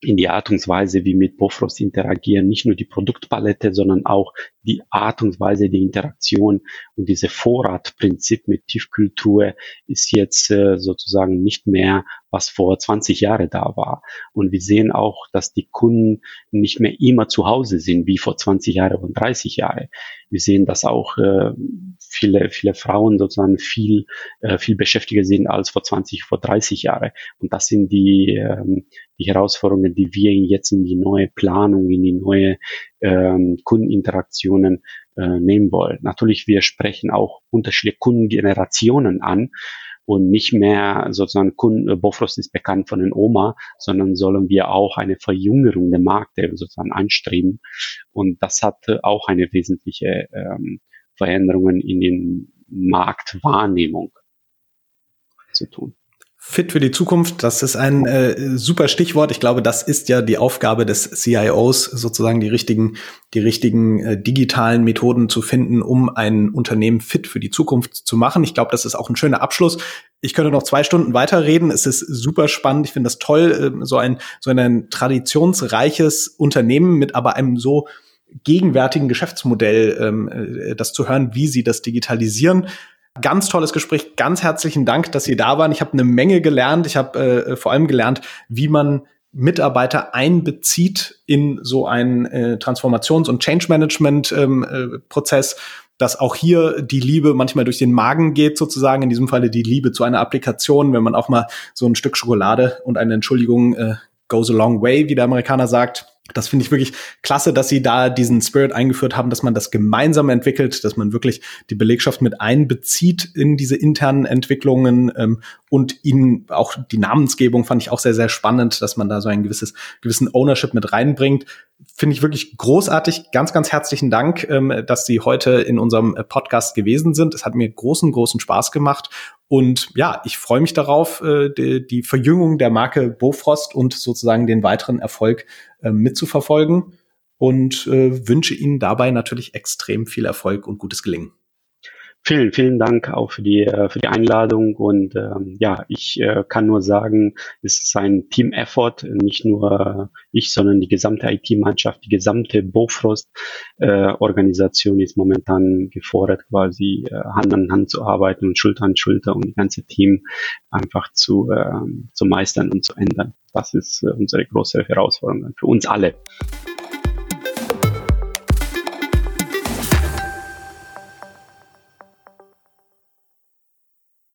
Speaker 3: in die Art und Weise, wie mit Bofrost interagieren, nicht nur die Produktpalette, sondern auch die Art und Weise der Interaktion und diese Vorratprinzip mit Tiefkultur ist jetzt äh, sozusagen nicht mehr, was vor 20 Jahren da war. Und wir sehen auch, dass die Kunden nicht mehr immer zu Hause sind, wie vor 20 Jahren und 30 Jahren. Wir sehen, dass auch äh, viele, viele Frauen sozusagen viel, äh, viel beschäftiger sind als vor 20, vor 30 Jahren. Und das sind die, ähm, die Herausforderungen, die wir jetzt in die neue Planung, in die neue ähm, Kundeninteraktionen äh, nehmen wollen. Natürlich, wir sprechen auch unterschiedliche Kundengenerationen an und nicht mehr sozusagen Kunden, äh, Bofrost ist bekannt von den Oma, sondern sollen wir auch eine Verjüngerung der Märkte sozusagen anstreben. Und das hat äh, auch eine wesentliche ähm, Veränderungen in den Marktwahrnehmung zu tun.
Speaker 2: Fit für die Zukunft, das ist ein äh, super Stichwort. Ich glaube, das ist ja die Aufgabe des CIOs, sozusagen die richtigen, die richtigen äh, digitalen Methoden zu finden, um ein Unternehmen fit für die Zukunft zu machen. Ich glaube, das ist auch ein schöner Abschluss. Ich könnte noch zwei Stunden weiterreden. Es ist super spannend. Ich finde das toll, äh, so ein so ein traditionsreiches Unternehmen mit aber einem so gegenwärtigen Geschäftsmodell, ähm, äh, das zu hören, wie sie das digitalisieren. Ganz tolles Gespräch. Ganz herzlichen Dank, dass Sie da waren. Ich habe eine Menge gelernt. Ich habe äh, vor allem gelernt, wie man Mitarbeiter einbezieht in so einen äh, Transformations- und Change-Management-Prozess, ähm, äh, dass auch hier die Liebe manchmal durch den Magen geht, sozusagen. In diesem Falle die Liebe zu einer Applikation, wenn man auch mal so ein Stück Schokolade und eine Entschuldigung äh, goes a long way, wie der Amerikaner sagt, das finde ich wirklich klasse, dass sie da diesen Spirit eingeführt haben, dass man das gemeinsam entwickelt, dass man wirklich die Belegschaft mit einbezieht in diese internen Entwicklungen ähm, und ihnen auch die Namensgebung fand ich auch sehr, sehr spannend, dass man da so ein gewisses, gewissen Ownership mit reinbringt. Finde ich wirklich großartig. Ganz, ganz herzlichen Dank, ähm, dass Sie heute in unserem Podcast gewesen sind. Es hat mir großen, großen Spaß gemacht und ja, ich freue mich darauf, äh, die, Verjüngung der Marke Bofrost und sozusagen den weiteren Erfolg äh, mitzuverfolgen und äh, wünsche Ihnen dabei natürlich extrem viel Erfolg und gutes Gelingen.
Speaker 3: Vielen, vielen Dank auch für die, äh, für die Einladung und ähm, ja, ich äh, kann nur sagen, es ist ein Team-Effort, nicht nur ich, sondern die gesamte IT-Mannschaft, die gesamte Bofrost-Organisation äh, ist momentan gefordert, quasi äh, Hand an Hand zu arbeiten und Schulter an Schulter und das ganze Team einfach zu, äh, zu meistern und zu ändern. Das ist äh, unsere große Herausforderung für uns alle.